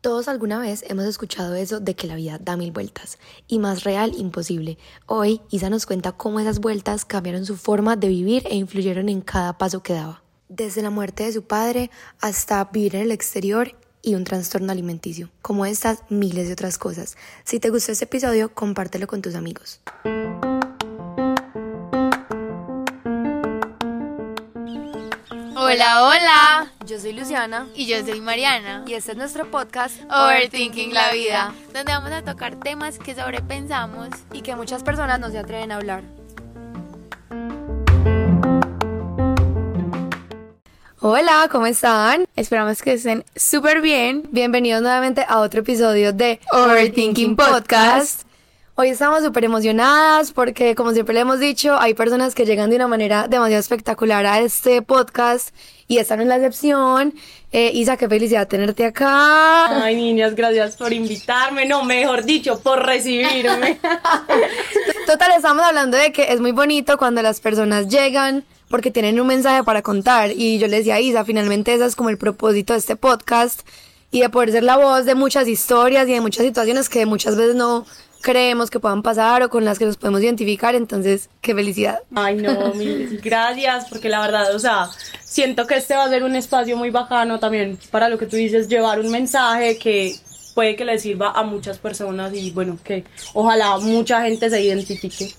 Todos alguna vez hemos escuchado eso de que la vida da mil vueltas y más real imposible. Hoy Isa nos cuenta cómo esas vueltas cambiaron su forma de vivir e influyeron en cada paso que daba. Desde la muerte de su padre hasta vivir en el exterior y un trastorno alimenticio, como estas miles de otras cosas. Si te gustó este episodio, compártelo con tus amigos. Hola, hola. Yo soy Luciana Y yo soy Mariana. y este es nuestro podcast Overthinking la vida, donde vamos a tocar temas que sobrepensamos. y que muchas personas no se atreven a hablar. Hola, ¿cómo están? Esperamos que estén súper bien. Bienvenidos nuevamente a otro episodio de Overthinking Podcast. Hoy estamos súper emocionadas porque, como siempre le hemos dicho, hay personas que llegan de una manera demasiado espectacular a este podcast y esta no es la excepción. Eh, Isa, qué felicidad tenerte acá. Ay, niñas, gracias por invitarme. No, mejor dicho, por recibirme. Total, estamos hablando de que es muy bonito cuando las personas llegan porque tienen un mensaje para contar. Y yo le decía a Isa, finalmente ese es como el propósito de este podcast y de poder ser la voz de muchas historias y de muchas situaciones que muchas veces no creemos que puedan pasar o con las que nos podemos identificar. Entonces, qué felicidad. Ay, no, mil gracias, porque la verdad, o sea, siento que este va a ser un espacio muy bacano también para lo que tú dices, llevar un mensaje que puede que le sirva a muchas personas y bueno, que ojalá mucha gente se identifique.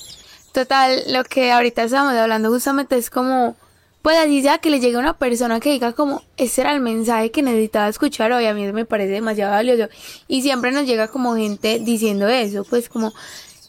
Total, lo que ahorita estamos hablando justamente es como, pues así sea que le llegue a una persona que diga como, ese era el mensaje que necesitaba escuchar hoy, a mí me parece demasiado valioso. Y siempre nos llega como gente diciendo eso, pues como,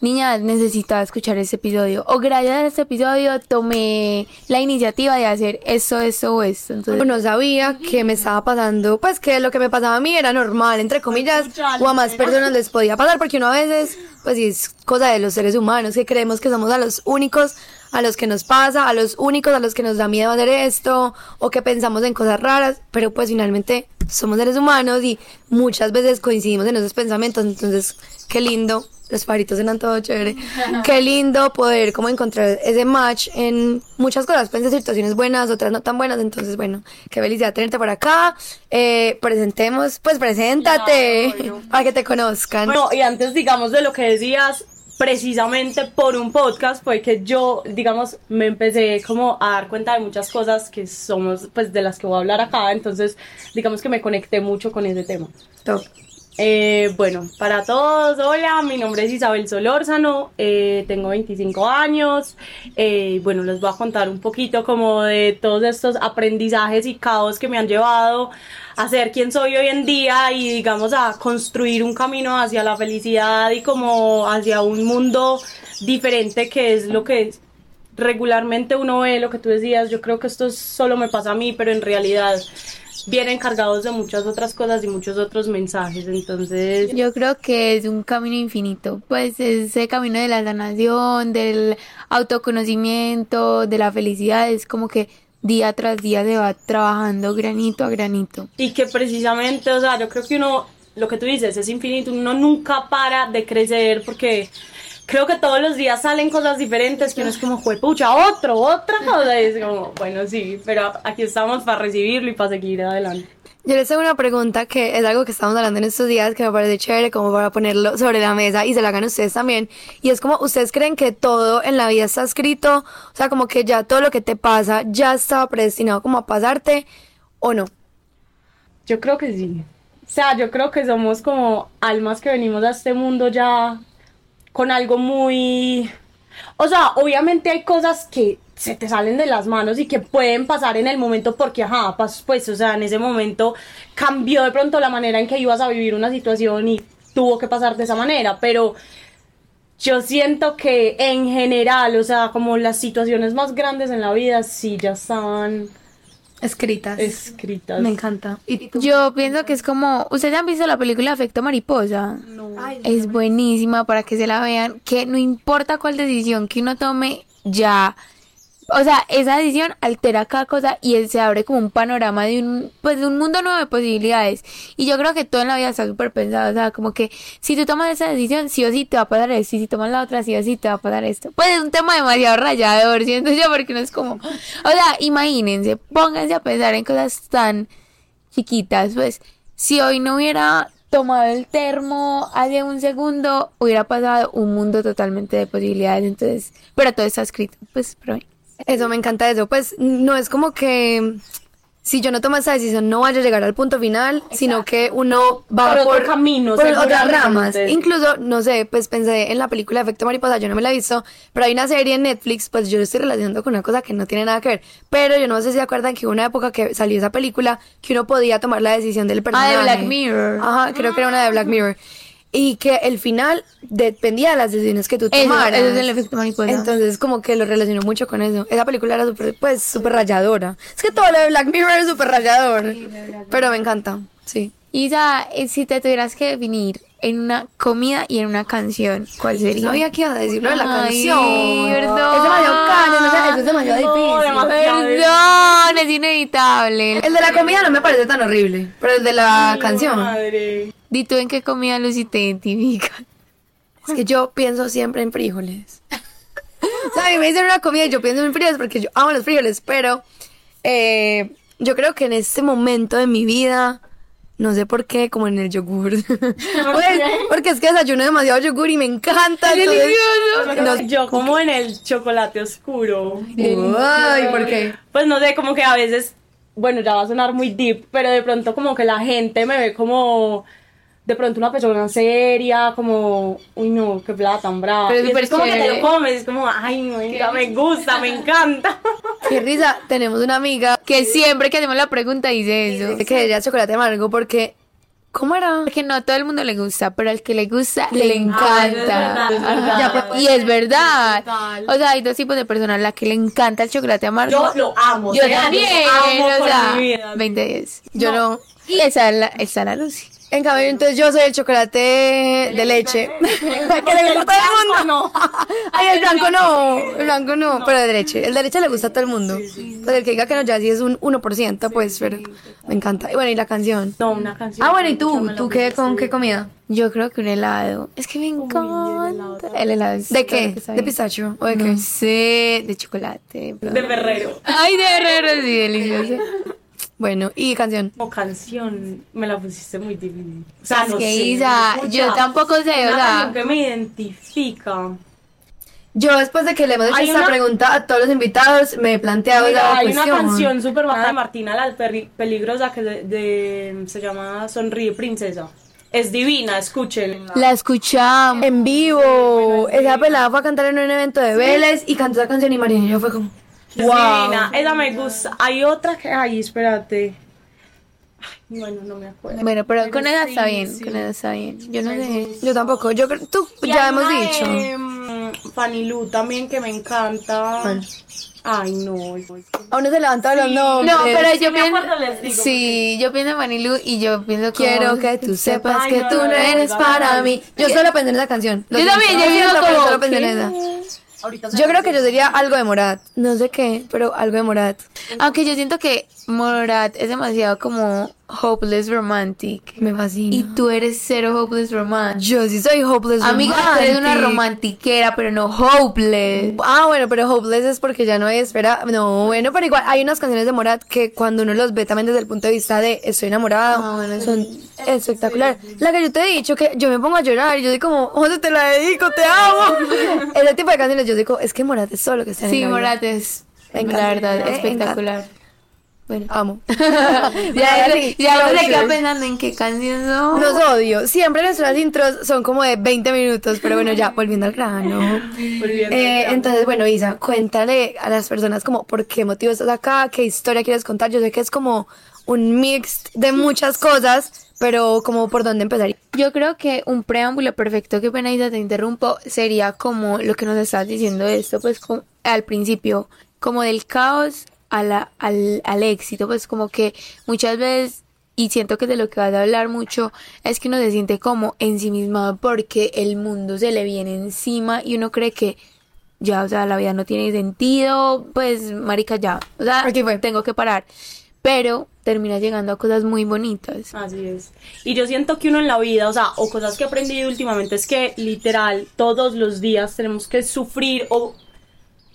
niña, necesitaba escuchar este episodio. O gracias a este episodio tomé la iniciativa de hacer esto, esto o esto. Entonces, no sabía que me estaba pasando, pues que lo que me pasaba a mí era normal, entre comillas, o a más personas les podía pasar, porque uno a veces, pues sí, es cosa de los seres humanos, que creemos que somos a los únicos a los que nos pasa, a los únicos a los que nos da miedo hacer esto, o que pensamos en cosas raras, pero pues finalmente somos seres humanos y muchas veces coincidimos en esos pensamientos, entonces qué lindo los paritos eran todo chévere. Qué lindo poder como encontrar ese match en muchas cosas, pueden ser situaciones buenas, otras no tan buenas, entonces bueno, qué felicidad tenerte por acá. Eh, presentemos, pues preséntate Claro, obvio. para que te conozcan. Bueno, y antes, digamos, de lo que decías, precisamente por un podcast fue que yo, digamos, me empecé como a dar cuenta de muchas cosas que somos, pues, de las que voy a hablar acá, entonces, digamos que me conecté mucho con ese tema. Top. Eh, bueno, para todos, hola, mi nombre es Isabel Solórzano, eh, tengo 25 años, eh, bueno, les voy a contar un poquito como de todos estos aprendizajes y caos que me han llevado a ser quien soy hoy en día y digamos a construir un camino hacia la felicidad y como hacia un mundo diferente que es lo que regularmente uno ve, lo que tú decías, yo creo que esto solo me pasa a mí, pero en realidad vienen cargados de muchas otras cosas y muchos otros mensajes. Entonces, Yo creo que es un camino infinito, pues ese camino de la sanación, del autoconocimiento, de la felicidad, es como que día tras día se va trabajando granito a granito. y que precisamente, o sea, yo creo que uno, lo que tú dices, es infinito, uno nunca para de crecer porque creo que todos los días salen cosas diferentes que uno es como, juepucha, otro, otra cosa. Y es como, bueno, sí, pero aquí estamos para recibirlo y para seguir adelante. Yo les tengo una pregunta que es algo que estamos hablando en estos días que me parece chévere como para ponerlo sobre la mesa y se la hagan ustedes también. Y es como, ¿ustedes creen que todo en la vida está escrito? O sea, como que ya todo lo que te pasa ya estaba predestinado como a pasarte o no. Yo creo que sí. O sea, yo creo que somos como almas que venimos a este mundo ya con algo muy... O sea, obviamente hay cosas que se te salen de las manos y que pueden pasar en el momento porque, ajá, pas- pues, o sea, en ese momento cambió de pronto la manera en que ibas a vivir una situación y tuvo que pasar de esa manera, pero yo siento que en general, o sea, como las situaciones más grandes en la vida sí ya estaban Escritas. escritas. Me encanta. Yo pienso que es como, ¿ustedes han visto la película Efecto Mariposa? Ay, Es buenísima para que se la vean, que no importa cuál decisión que uno tome, ya, o sea, esa decisión altera cada cosa y él se abre como un panorama de un, pues de un mundo nuevo de posibilidades. Y yo creo que todo en la vida está súper pensado, o sea, como que si tú tomas esa decisión, sí o sí te va a pasar esto, y si tomas la otra, sí o sí te va a pasar esto. Pues es un tema demasiado rayador, siento yo, porque no es como, o sea, imagínense, pónganse a pensar en cosas tan chiquitas, pues si hoy no hubiera tomado el termo hace un segundo, hubiera pasado un mundo totalmente de posibilidades. Entonces, pero todo está escrito. Pues, pero. Eso me encanta eso. Pues no es como que si yo no tomo esa decisión no vaya a llegar al punto final, sino que uno va Por por, otro camino, por otras ramas. Incluso, no sé, pues pensé en la película Efecto Mariposa, yo no me la he visto, pero hay una serie en Netflix, pues yo lo estoy relacionando con una cosa que no tiene nada que ver. Pero yo no sé si se acuerdan que hubo una época que salió esa película que uno podía tomar la decisión del Ah, personaje. de Black Mirror. Ajá, creo que era una de Black Mirror. Y que el final dependía de las decisiones que tú tomaras. eso es el efecto mariposa. Entonces como que lo relaciono mucho con eso. Esa película era súper, pues, súper rayadora. Es que todo lo de Black Mirror es súper rayador. Pero me encanta, sí. Isa, eh, si te tuvieras que definir en una comida y en una canción, ¿cuál sería? No había que decir lo de la Ay, canción. perdón. Es demasiado eso es demasiado No, difícil. Perdón, es inevitable. El de la comida no me parece tan horrible, pero el de la canción. Madre. Di tú en qué comida Lucy te identifica. Es que yo pienso siempre en frijoles. o sea, a mí me dicen una comida y yo pienso en frijoles porque yo amo los frijoles, pero eh, yo creo que en este momento de mi vida, no sé por qué, como en el yogur. Pues, porque es que desayuno demasiado yogur y me encanta. entonces- No- Yo como en el chocolate oscuro. Ay, ¿por qué? Pues no sé, como que a veces, bueno, ya va a sonar muy deep, pero de pronto como que la gente me ve como de pronto una persona seria, como, uy no, qué plata tan brava. Pero es como que te chévere. lo comes, es como, ay, no, venga, me gusta, me encanta. Qué risa, tenemos una amiga Que siempre que hacemos la pregunta dice eso. que ella es chocolate amargo porque, ¿cómo era? Porque no a todo el mundo le gusta, pero al que le gusta Le le, encanta. encanta. Es verdad, es verdad. y es verdad. O sea, hay dos tipos de personas, la que le encanta el chocolate amargo. Yo lo amo. Yo también, lo amo o sea, mi vida. 20 10. Yo no. Y esa es la, esa es la Lucy. En cambio, entonces yo soy el chocolate de leche. que le gusta a todo el mundo. Ay, el blanco no. El blanco no, pero de leche. El de leche le gusta a todo el mundo. Pues el que diga que no, ya sí es un 1%, pues, pero me encanta. Y bueno, y la canción. No, una canción. Ah, bueno, ¿y tú? ¿Tú qué, con qué comida? Yo creo que un helado. Es que me encanta. El helado es ¿De qué? ¿De pistacho? ¿O de No qué? sé, de chocolate. De Ferrero. Ay, de herrero, sí, delicioso. Bueno, ¿y canción? Como canción, me la pusiste muy difícil. O sea, Es no que, sé. Isa, yo tampoco sé, o sea. que me identifica. Yo después de que le hemos hecho esta una- pregunta a todos los invitados, me he planteado Mira, esa hay una canción súper buena de Martina la Peligrosa que de- de- se llama Sonríe Princesa. Es divina, escúchenla. La escuchamos. En vivo. Esa pelada fue a cantar en un evento de Vélez y cantó esa canción y María yo fue como... Wow. divina, esa me gusta. Hay otra que. Ay, espérate. Ay, bueno, no me acuerdo. Bueno, pero con esa sí, está bien, sí. con esa está bien. Yo no sé. Yo tampoco, yo creo, tú Y ya hemos dicho. mm, Fanny Lu también que me encanta. Ay, no. A uno se levanta los nombres. No, pero yo me pienso. acuerdo, les digo, Sí, yo pienso en Manilu y yo pienso como- Quiero que tú sepas Ay, que no, tú no no, eres no, para no. mí. Yo solo pensé en esa canción. Yo también, yo pero como, solo pensé en ¿qué? Esa. Yo creo que yo diría algo de Morat. No sé qué, pero algo de Morat. Aunque yo siento que Morat es demasiado como hopeless romantic. Me fascina. Y tú eres cero hopeless romantic. yo sí soy hopeless Amiga, tú eres una romantic. romantiquera, pero no hopeless. Ah, bueno, pero Hopeless es porque ya no hay espera. No, bueno, pero igual hay unas canciones de Morat que cuando uno los ve también desde el punto de vista de estoy enamorado, Ah, bueno, son espectaculares. La que yo te he dicho que yo me pongo a llorar y yo digo como, José, te la dedico, te amo. Ese tipo de canciones yo digo, es que Morat es todo lo que está Sí. Morat es, la verdad, Eh, espectacular. Bueno. Amo. Ya, ya, ya no se queda pensando en qué canción son. Los odio. Siempre nuestras intros son como de 20 minutos, pero bueno, ya volviendo al grano. Volviendo Eh, al entonces, bueno, Isa, cuéntale a las personas como por qué motivo estás acá, qué historia quieres contar. Yo sé que es como un mix de muchas cosas, pero como por dónde empezar. Yo creo que un preámbulo perfecto, que pena Isa, te interrumpo, sería como lo que nos estás diciendo esto, pues como al principio, como del caos a la- al, al éxito, pues como que muchas veces, y siento que de lo que vas a hablar mucho, es que uno se siente como ensimismado porque el mundo se le viene encima y uno cree que ya, o sea, la vida no tiene sentido, pues, marica, ya, o sea, Aquí fue. tengo que parar, pero termina llegando a cosas muy bonitas. Así es. Y yo siento que uno en la vida, o sea, o cosas que he aprendido últimamente es que literal todos los días tenemos que sufrir o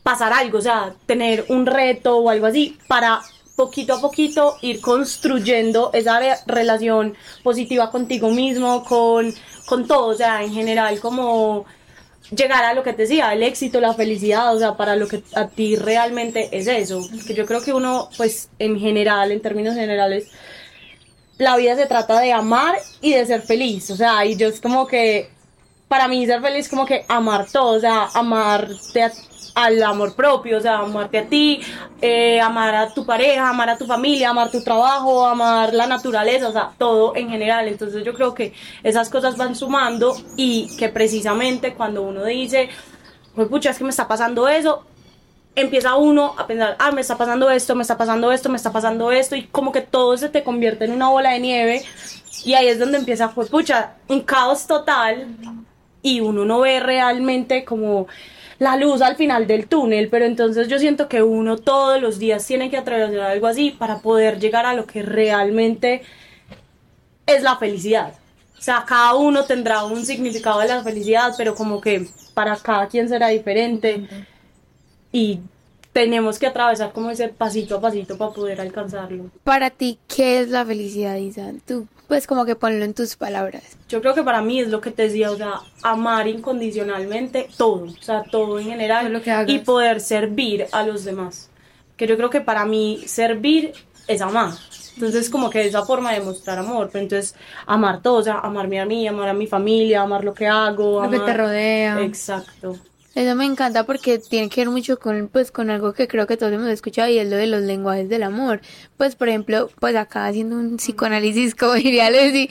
pasar algo, o sea, tener un reto o algo así para poquito a poquito ir construyendo esa re- relación positiva contigo mismo, con, con todo, o sea, en general, como llegar a lo que te decía, el éxito, la felicidad, o sea, para lo que a ti realmente es eso. Que yo creo que uno, pues, en general, en términos generales, la vida se trata de amar y de ser feliz, o sea, y yo es como que, para mí ser feliz es como que amar todo, o sea, amarte a- al amor propio, o sea, amarte a ti, eh, amar a tu pareja, amar a tu familia, amar tu trabajo, amar la naturaleza, o sea, todo en general. Entonces yo creo que esas cosas van sumando y que precisamente cuando uno dice, pues pucha, es que me está pasando eso, empieza uno a pensar, ah, me está pasando esto, me está pasando esto, me está pasando esto, y como que todo se te convierte en una bola de nieve, y ahí es donde empieza, pues pucha, un caos total, y uno no ve realmente como la luz al final del túnel, pero entonces yo siento que uno todos los días tiene que atravesar algo así para poder llegar a lo que realmente es la felicidad. O sea, cada uno tendrá un significado de la felicidad, pero como que para cada quien será diferente y tenemos que atravesar como ese pasito a pasito para poder alcanzarlo. Para ti, ¿qué es la felicidad, Isa? Tú, pues como que ponlo en tus palabras. Yo creo que para mí es lo que te decía, o sea, amar incondicionalmente todo, o sea, todo en general lo que y poder servir a los demás. Que yo creo que para mí servir es amar. Entonces, como que esa forma de mostrar amor, pero entonces amar todo, o sea, amarme a mí, amar a mi familia, amar lo que hago, Lo que amar- te rodea. Exacto. Eso me encanta porque tiene que ver mucho con, pues, con algo que creo que todos hemos escuchado y es lo de los lenguajes del amor. Pues, por ejemplo, pues acá haciendo un psicoanálisis, como diría Lucy,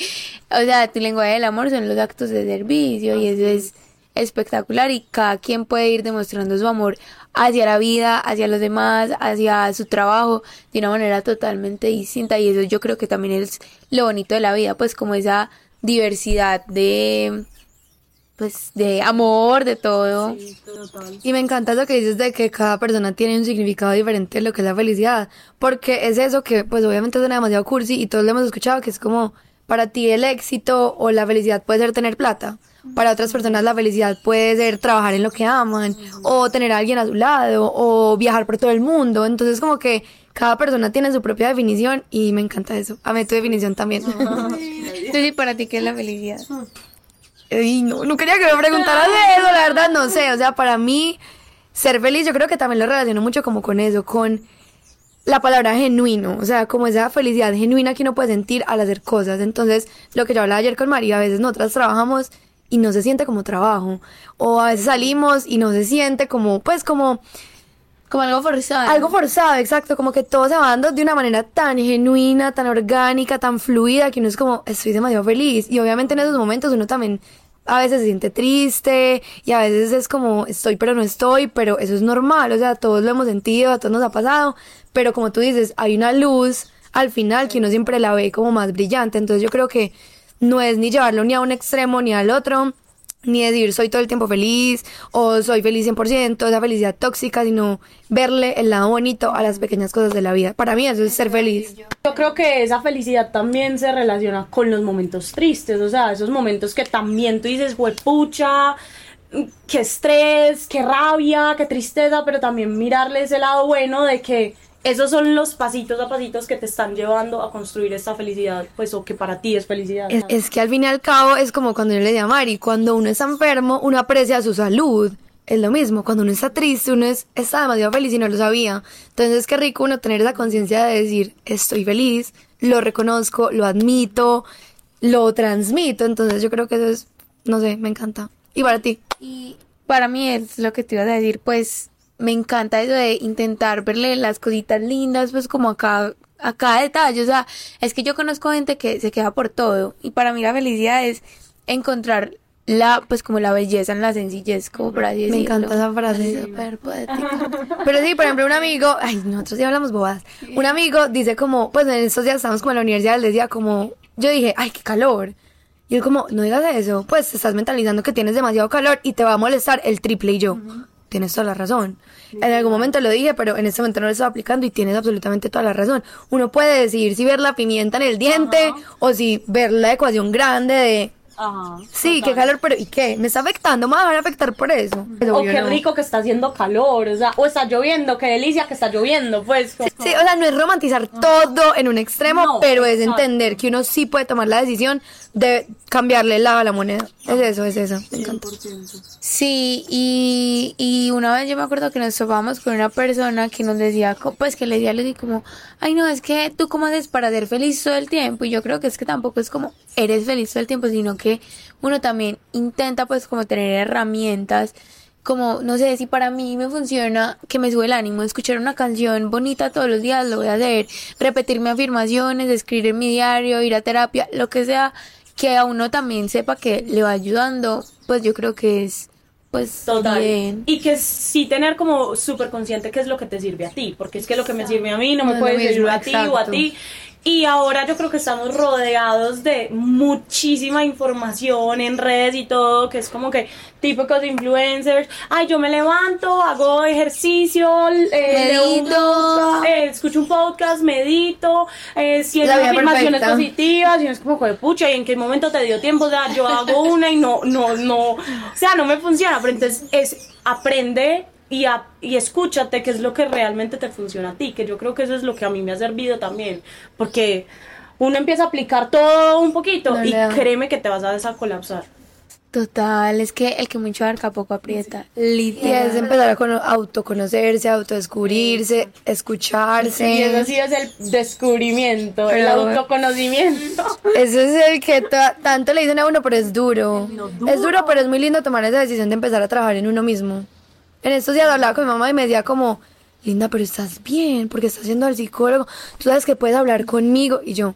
o sea, tu lenguaje del amor son los actos de servicio y eso es espectacular y cada quien puede ir demostrando su amor hacia la vida, hacia los demás, hacia su trabajo de una manera totalmente distinta y eso yo creo que también es lo bonito de la vida, pues como esa diversidad de pues de amor, de todo. Y me encanta eso que dices de que cada persona tiene un significado diferente de lo que es la felicidad. Porque es eso que, pues obviamente suena demasiado cursi y todos lo hemos escuchado, que es como, para ti el éxito o la felicidad puede ser tener plata. Para otras personas la felicidad puede ser trabajar en lo que aman, o tener a alguien a su lado, o viajar por todo el mundo. Entonces como que cada persona tiene su propia definición y me encanta eso. Amé tu definición también. Entonces, para ti qué es la felicidad? Ay, no, no quería que me preguntaras eso, la verdad no sé, o sea, para mí ser feliz yo creo que también lo relaciono mucho como con eso, con la palabra genuino, o sea, como esa felicidad genuina que uno puede sentir al hacer cosas. Entonces, lo que yo hablaba ayer con María, a veces nosotras trabajamos y no se siente como trabajo, o a veces salimos y no se siente como, pues como Como algo forzado. algo forzado, exacto, como que todo se va dando de una manera tan genuina, tan orgánica, tan fluida, que uno es como, estoy demasiado feliz. Y obviamente en esos momentos uno también a veces se siente triste y a veces es como, estoy pero no estoy, pero eso es normal, o sea, todos lo hemos sentido, a todos nos ha pasado, pero como tú dices, hay una luz al final que uno siempre la ve como más brillante, entonces yo creo que no es ni llevarlo ni a un extremo ni al otro, ni decir soy todo el tiempo feliz o soy feliz 100%, esa felicidad tóxica, sino verle el lado bonito a las pequeñas cosas de la vida. Para mí eso es ser feliz. Yo creo que esa felicidad también se relaciona con los momentos tristes, o sea, esos momentos que también tú dices, pucha, qué estrés, qué rabia, qué tristeza, pero también mirarle ese lado bueno de que esos son los pasitos a pasitos que te están llevando a construir esta felicidad, pues, o que para ti es felicidad. Es, es que al fin y al cabo es como cuando yo le decía a Mari, cuando uno está enfermo, uno aprecia su salud. Es lo mismo, cuando uno está triste, uno es, está demasiado feliz y no lo sabía. Entonces, qué rico uno tener esa conciencia de decir, estoy feliz, lo reconozco, lo admito, lo transmito. Entonces, yo creo que eso es, no sé, me encanta. Y para ti. Y para mí es lo que te ibas a decir, pues me encanta eso de intentar verle las cositas lindas, pues como a cada, a cada detalle. O sea, es que yo conozco gente que se queda por todo. Y para mí la felicidad es encontrar la, pues como la belleza en la sencillez, como por así Me decirlo. encanta esa frase. Súper poética. Pero sí, por ejemplo, un amigo, ay, nosotros ya hablamos bobadas. Un amigo dice como, pues en estos días estamos como en la universidad, él decía como, yo dije, ay, qué calor. Y él como, no digas eso, pues te estás mentalizando que tienes demasiado calor y te va a molestar el triple y yo. Tienes toda la razón. En algún momento lo dije, pero en este momento no lo estaba aplicando y tienes absolutamente toda la razón. Uno puede decidir si ver la pimienta en el diente o si ver la ecuación grande de Ajá. Sí, qué calor, pero ¿y qué? ¿Me está afectando? ¿Me va a dejar afectar por eso? O qué no. rico que está haciendo calor, o sea, o está lloviendo, qué delicia que está lloviendo, pues. como- Sí, o sea, no es romantizar todo en un extremo, No, pero es exacto. entender que uno sí puede tomar la decisión de cambiarle el lado a la moneda. Es eso, es eso. Me encanta. Sí, y, y una vez yo me acuerdo que nos topamos con una persona que nos decía, pues que le decía así como, ay no, es que tú cómo haces para ser feliz todo el tiempo, y yo creo que es que tampoco es como eres feliz todo el tiempo, sino que uno también intenta pues como tener herramientas, como, no sé, si para mí me funciona que me sube el ánimo, escuchar una canción bonita todos los días, lo voy a hacer, repetirme afirmaciones, escribir en mi diario, ir a terapia, lo que sea, que a uno también sepa que le va ayudando, pues yo creo que es pues Total. bien. Y que sí tener como súper consciente qué es lo que te sirve a ti, porque es que lo que me sirve a mí no me puede servir a ti o a ti. Y ahora yo creo que estamos rodeados de muchísima información en redes y todo, que es como que típicos influencers, ay, yo me levanto, hago ejercicio, eh, Medito. eh, escucho un podcast, medito, eh, siento afirmaciones perfecta. positivas, y es como, "Joder, pucha, ¿y en qué momento te dio tiempo? O sea, yo hago una y no, no, no, o sea, no me funciona, pero entonces es, aprende y, a- y escúchate qué es lo que realmente te funciona a ti, que yo creo que eso es lo que a mí me ha servido también, porque uno empieza a aplicar todo un poquito No y créeme que te vas a descolapsar. Total, es que el que mucho abarca poco aprieta, Y es empezar a cono- autoconocerse, autodescubrirse, escucharse. Y eso sí es el descubrimiento, el autoconocimiento. Ese es el que ta- tanto le dicen a uno, pero es duro. Es duro, pero es muy lindo tomar esa decisión de empezar a trabajar en uno mismo. En estos días hablaba con mi mamá y me decía como, Linda, pero estás bien, porque estás yendo al psicólogo. Tú sabes que puedes hablar conmigo. Y yo,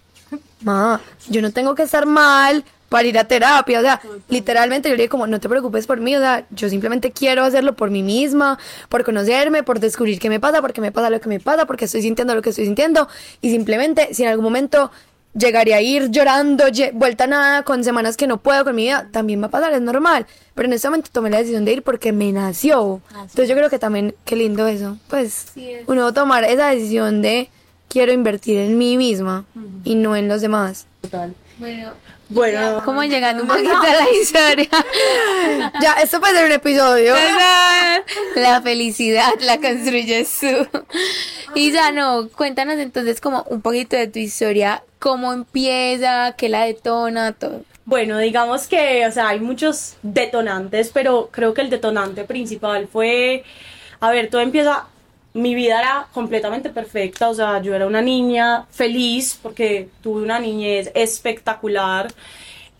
ma, yo no tengo que estar mal para ir a terapia. O sea, literalmente yo le dije como, no te preocupes por mí. O sea, yo simplemente quiero hacerlo por mí misma, por conocerme, por descubrir qué me pasa, porque me pasa lo que me pasa, porque estoy sintiendo lo que estoy sintiendo. Y simplemente, si en algún momento llegaría a ir llorando, vuelta a nada, con semanas que no puedo con mi vida, también va a pasar, es normal. Pero en este momento tomé la decisión de ir porque me nació. Entonces yo creo que también, qué lindo eso. Pues uno tomar esa decisión de quiero invertir en mí misma y no en los demás. Total. Bueno, Bueno, como llegando un poquito a la historia. Ya, esto puede ser un episodio. la felicidad la construyes tú. Y ya no, cuéntanos entonces como un poquito de tu historia, cómo empieza, qué la detona, todo. Bueno, digamos que, o sea, hay muchos detonantes, pero creo que el detonante principal fue, a ver, todo empieza, mi vida era completamente perfecta, o sea, yo era una niña feliz porque tuve una niñez espectacular.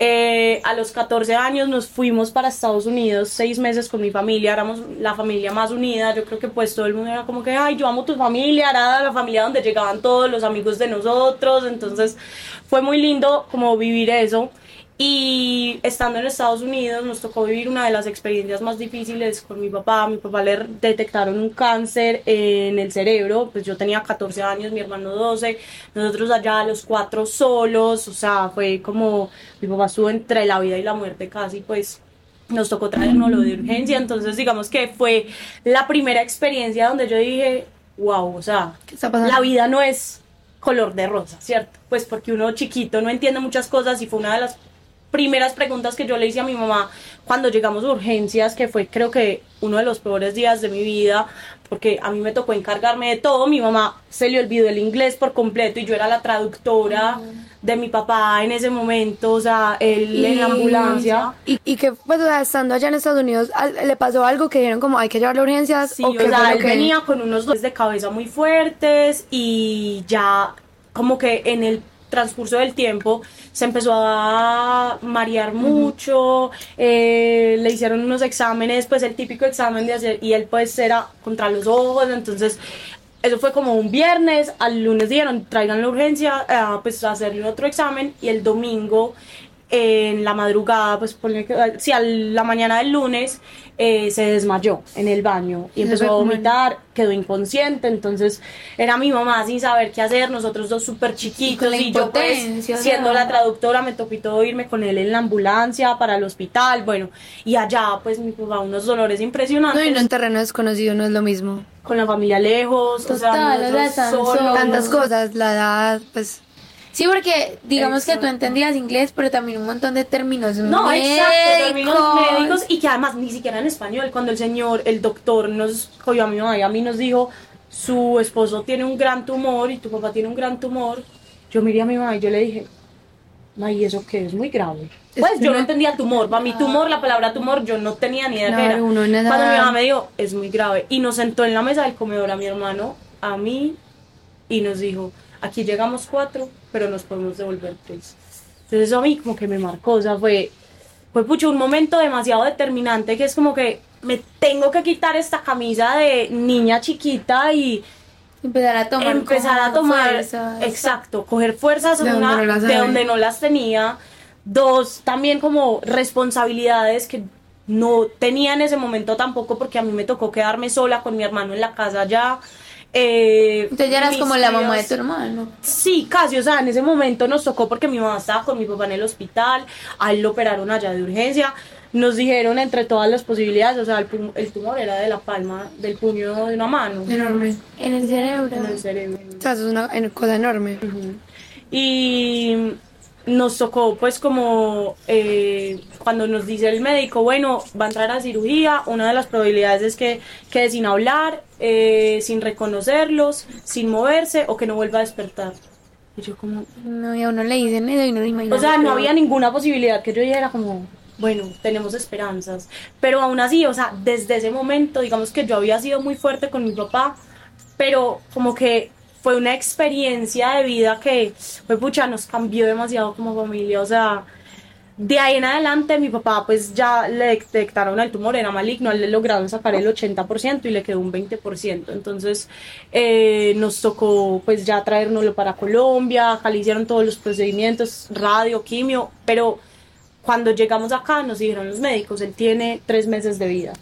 Eh, a los 14 años nos fuimos para Estados Unidos seis meses con mi familia, éramos la familia más unida, yo creo que pues todo el mundo era como que, ay, yo amo tu familia, era la familia donde llegaban todos los amigos de nosotros, entonces fue muy lindo como vivir eso. Y estando en Estados Unidos nos tocó vivir una de las experiencias más difíciles con mi papá. A mi papá le detectaron un cáncer en el cerebro, pues yo tenía 14 años, mi hermano 12, nosotros allá los cuatro solos, o sea, fue como mi papá estuvo entre la vida y la muerte casi, pues nos tocó traernos de urgencia, entonces digamos que fue la primera experiencia donde yo dije, wow, o sea, la vida no es color de rosa, ¿cierto? Pues porque uno chiquito no entiende muchas cosas y fue una de las primeras preguntas que yo le hice a mi mamá cuando llegamos a urgencias, que fue creo que uno de los peores días de mi vida, porque a mí me tocó encargarme de todo, mi mamá se le olvidó el inglés por completo y yo era la traductora de mi papá en ese momento, o sea, él en la ambulancia. Y, y que, pues, o sea, estando allá en Estados Unidos, le pasó algo que dijeron como hay que llevarlo a urgencias. Sí, o o, sea, él que- venía con unos dolores de cabeza muy fuertes y ya como que en el transcurso del tiempo se empezó a marear mucho, eh, le hicieron unos exámenes, pues el típico examen de hacer, y él pues era contra los ojos, entonces eso fue como un viernes, al lunes dijeron traigan la urgencia, eh, pues a hacerle otro examen y el domingo en la madrugada, pues ponle que, sí, a la mañana del lunes eh, se desmayó en el baño y empezó a vomitar, quedó inconsciente, entonces era mi mamá sin saber qué hacer, nosotros dos súper chiquitos la y yo pues siendo la traductora me tocó y todo irme con él en la ambulancia para el hospital, bueno, y allá pues mi papá unos dolores impresionantes No, y no en terreno desconocido no es lo mismo. con la familia lejos, Total, o sea, nosotros están solos. solos. Tantas cosas, la edad, pues. Sí, porque digamos que tú Exacto. entendías inglés, pero también un montón de términos No, exacto, términos médicos. médicos y que además ni siquiera en español. Cuando el señor, el doctor nos cogió a mi mamá y a mí nos dijo, su esposo tiene un gran tumor y tu papá tiene un gran tumor, yo miré a mi mamá y yo le dije, ay, ¿eso qué es? Muy grave. Pues yo no entendía tumor, para mí tumor, la palabra tumor, yo no tenía ni idea Claro, era. uno Cuando mi mamá me dijo, es muy grave, y nos sentó en la mesa del comedor a mi hermano, a mí, y nos dijo, aquí llegamos cuatro, pero nos podemos devolver tres. Entonces eso a mí como que me marcó, o sea, fue, fue pucho, un momento demasiado determinante que es como que me tengo que quitar esta camisa de niña chiquita y Empezar a tomar empezar a tomar, fuerzas. exacto, coger fuerzas De una- donde no las de donde no las tenía. Dos, también como responsabilidades que no tenía en ese momento tampoco porque a mí me tocó quedarme sola con mi hermano en la casa ya. Eh, Entonces ya eras como la mamá de tu hermano. Sí, casi, o sea, en ese momento nos tocó porque mi mamá estaba con mi papá en el hospital, a él lo operaron allá de urgencia, nos dijeron entre todas las posibilidades, o sea, el, pu- el tumor era de la palma del puño de una mano Enorme. En el cerebro. en el cerebro. O sea, eso es una cosa enorme. Y nos tocó pues como eh, cuando nos dice el médico, bueno, va a entrar a cirugía, una de las probabilidades es que quede sin hablar, eh, sin reconocerlos, sin moverse o que no vuelva a despertar. Y yo como, No, y a uno le dicen eso y no se imagina. o sea, no había ninguna posibilidad que yo dijera como, bueno, tenemos esperanzas. Pero aún así, o sea, desde ese momento, digamos que yo había sido muy fuerte con mi papá, pero como que fue una experiencia de vida que, fue pucha, nos cambió demasiado como familia. O sea, de ahí en adelante mi papá pues ya le detectaron el tumor, era maligno, le lograron sacar el 80% y le quedó un 20%. Entonces eh, nos tocó pues ya traérnoslo para Colombia, acá le hicieron todos los procedimientos, radio, quimio, pero cuando llegamos acá nos dijeron los médicos, él tiene tres meses de vida.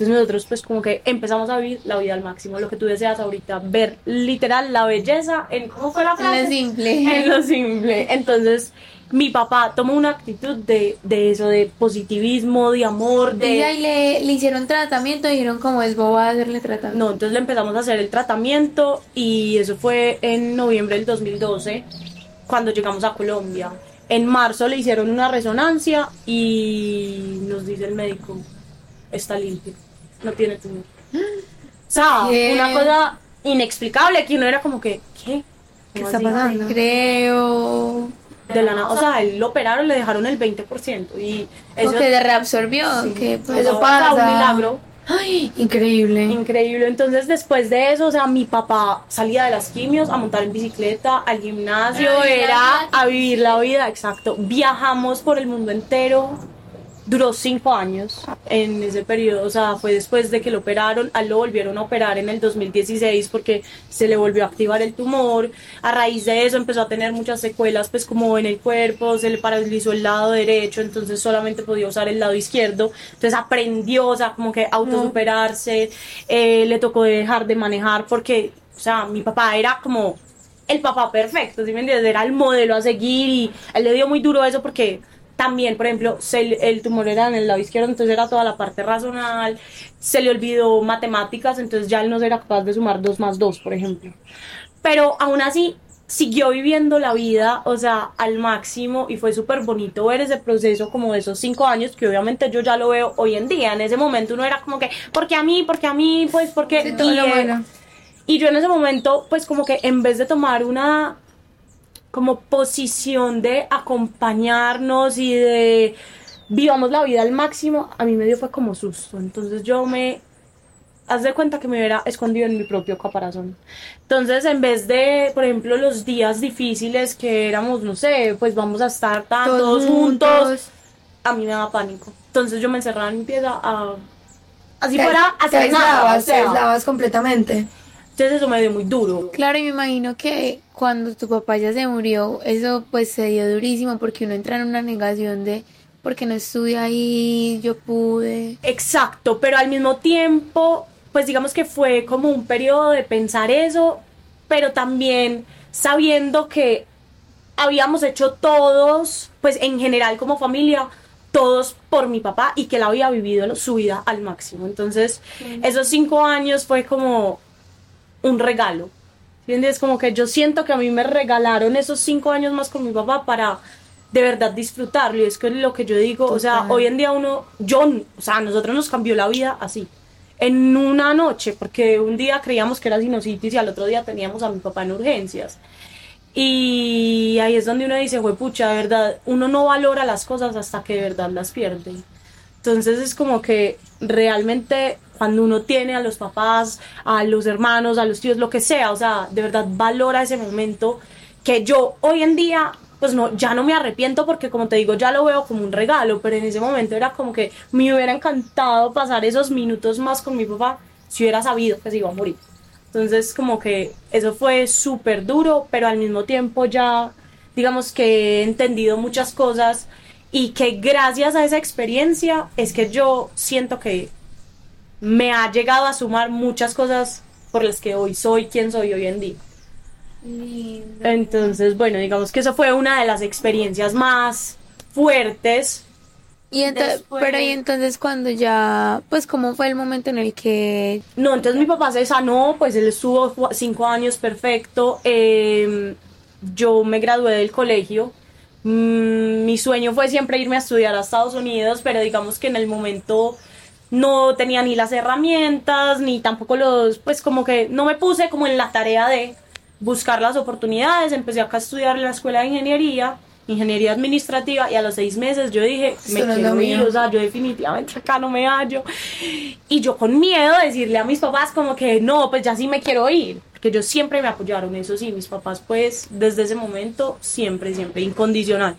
Entonces nosotros pues como que empezamos a vivir la vida al máximo, lo que tú deseas ahorita, ver literal la belleza en, ¿cómo fue la frase? En lo simple. En lo simple. Entonces mi papá tomó una actitud de, de eso, de positivismo, de amor, de... Y ahí le, le hicieron tratamiento, dijeron como es boba hacerle tratamiento. No, entonces le empezamos a hacer el tratamiento y eso fue en noviembre del 2012 cuando llegamos a Colombia. En marzo le hicieron una resonancia y nos dice el médico, está limpio, no tiene tumor. O sea, ¿Qué? una cosa inexplicable que uno era como que, ¿qué? ¿Qué ¿Cómo está así? pasando? Creo. De la nada, o sea, él lo operaron, le dejaron el 20% y eso, que reabsorbió. que pues, Eso pasa. un milagro. Ay, increíble. Increíble. Entonces, después de eso, o sea, mi papá salía de las quimios a montar en bicicleta, al gimnasio, era a vivir la vida, exacto. Viajamos por el mundo entero. Duró cinco años en ese periodo, o sea, fue después de que lo operaron, a lo volvieron a operar en el 2016 porque se le volvió a activar el tumor. A raíz de eso empezó a tener muchas secuelas, pues como en el cuerpo, se le paralizó el lado derecho, entonces solamente podía usar el lado izquierdo. Entonces aprendió, o sea, como que autosuperarse, eh, le tocó dejar de manejar porque, o sea, mi papá era como el papá perfecto, ¿sí me entiendes? Era el modelo a seguir y él le dio muy duro eso porque también, por ejemplo, se- el tumor era en el lado izquierdo, entonces era toda la parte racional, se le olvidó matemáticas, entonces ya él no era capaz de sumar 2 más 2, por ejemplo. Pero aún así siguió viviendo la vida, o sea, al máximo y fue súper bonito ver ese proceso como de esos cinco años que obviamente yo ya lo veo hoy en día. En ese momento uno era como que, porque a mí, porque a mí, pues porque... Sí, todo lo eh, bueno. y yo en ese momento, pues como que en vez de tomar una como posición de acompañarnos y de vivamos la vida al máximo, a mí me dio fue como susto. Entonces yo me, haz de cuenta que me hubiera escondido en mi propio caparazón. Entonces en vez de, por ejemplo, los días difíciles que éramos, no sé, pues vamos a estar todos, juntos, a mí me daba pánico. Entonces yo me encerraba en mi pieza a... Así fuera a hacer nada. o aislabas, te sea. aislabas completamente. Entonces eso me dio muy duro. Claro, y me imagino que cuando tu papá ya se murió, eso pues se dio durísimo porque uno entra en una negación de porque no estuve ahí, yo pude. Exacto, pero al mismo tiempo, pues digamos que fue como un periodo de pensar eso, pero también sabiendo que habíamos hecho todos, pues en general como familia, todos por mi papá y que él había vivido su vida al máximo. Entonces, esos cinco años fue como un regalo. ¿sí ¿Entiendes? Como que yo siento que a mí me regalaron esos cinco años más con mi papá para de verdad disfrutarlo. Y es que es lo que yo digo, o sea, Total. hoy en día uno, yo, o sea, a nosotros nos cambió la vida así. En una noche, porque un día creíamos que era sinusitis y al otro día teníamos a mi papá en urgencias. Y ahí es donde uno dice, fue pucha, de verdad, uno no valora las cosas hasta que de verdad las pierde. Entonces es como que realmente cuando uno tiene a los papás, a los hermanos, a los tíos, lo que sea, o sea, de verdad valora ese momento que yo hoy en día, pues no, ya no me arrepiento porque como te digo, ya lo veo como un regalo, pero en ese momento era como que me hubiera encantado pasar esos minutos más con mi papá si hubiera sabido que se iba a morir. Entonces como que eso fue súper duro, pero al mismo tiempo ya digamos que he entendido muchas cosas y que gracias a esa experiencia es que yo siento que me ha llegado a sumar muchas cosas por las que hoy soy quien soy hoy en día. Entonces, bueno, digamos que eso fue una de las experiencias más fuertes. Y entonces, Después- pero y entonces cuando ya, pues cómo fue el momento en el que No, entonces mi papá se sanó, pues él estuvo cinco años perfecto. eh, yo me gradué del colegio. Mm, mi sueño fue siempre irme a estudiar a Estados Unidos, pero digamos que en el momento no tenía ni las herramientas, ni tampoco los, pues como que no me puse como en la tarea de buscar las oportunidades. Empecé acá a estudiar en la escuela de ingeniería, ingeniería administrativa, y a los seis meses yo dije, me quiero ir, o sea, yo definitivamente acá no me hallo. Y yo con miedo de decirle a mis papás como que no, pues ya sí me quiero ir, porque ellos siempre me apoyaron, eso sí, mis papás pues desde ese momento siempre, siempre, incondicional.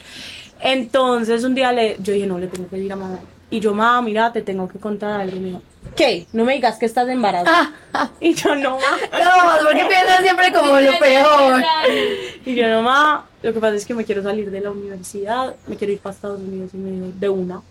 Entonces un día le, yo dije, no, le tengo que decir a mamá. Y yo, mamá, mira, te tengo que contar algo. Dijo, ¿qué? No me digas que estás embarazada. y yo, no, mamá. No, porque piensan siempre como lo peor. Y yo, no, mamá, lo que pasa es que me quiero salir de la universidad, me quiero ir para Estados Unidos y me dijo, de una.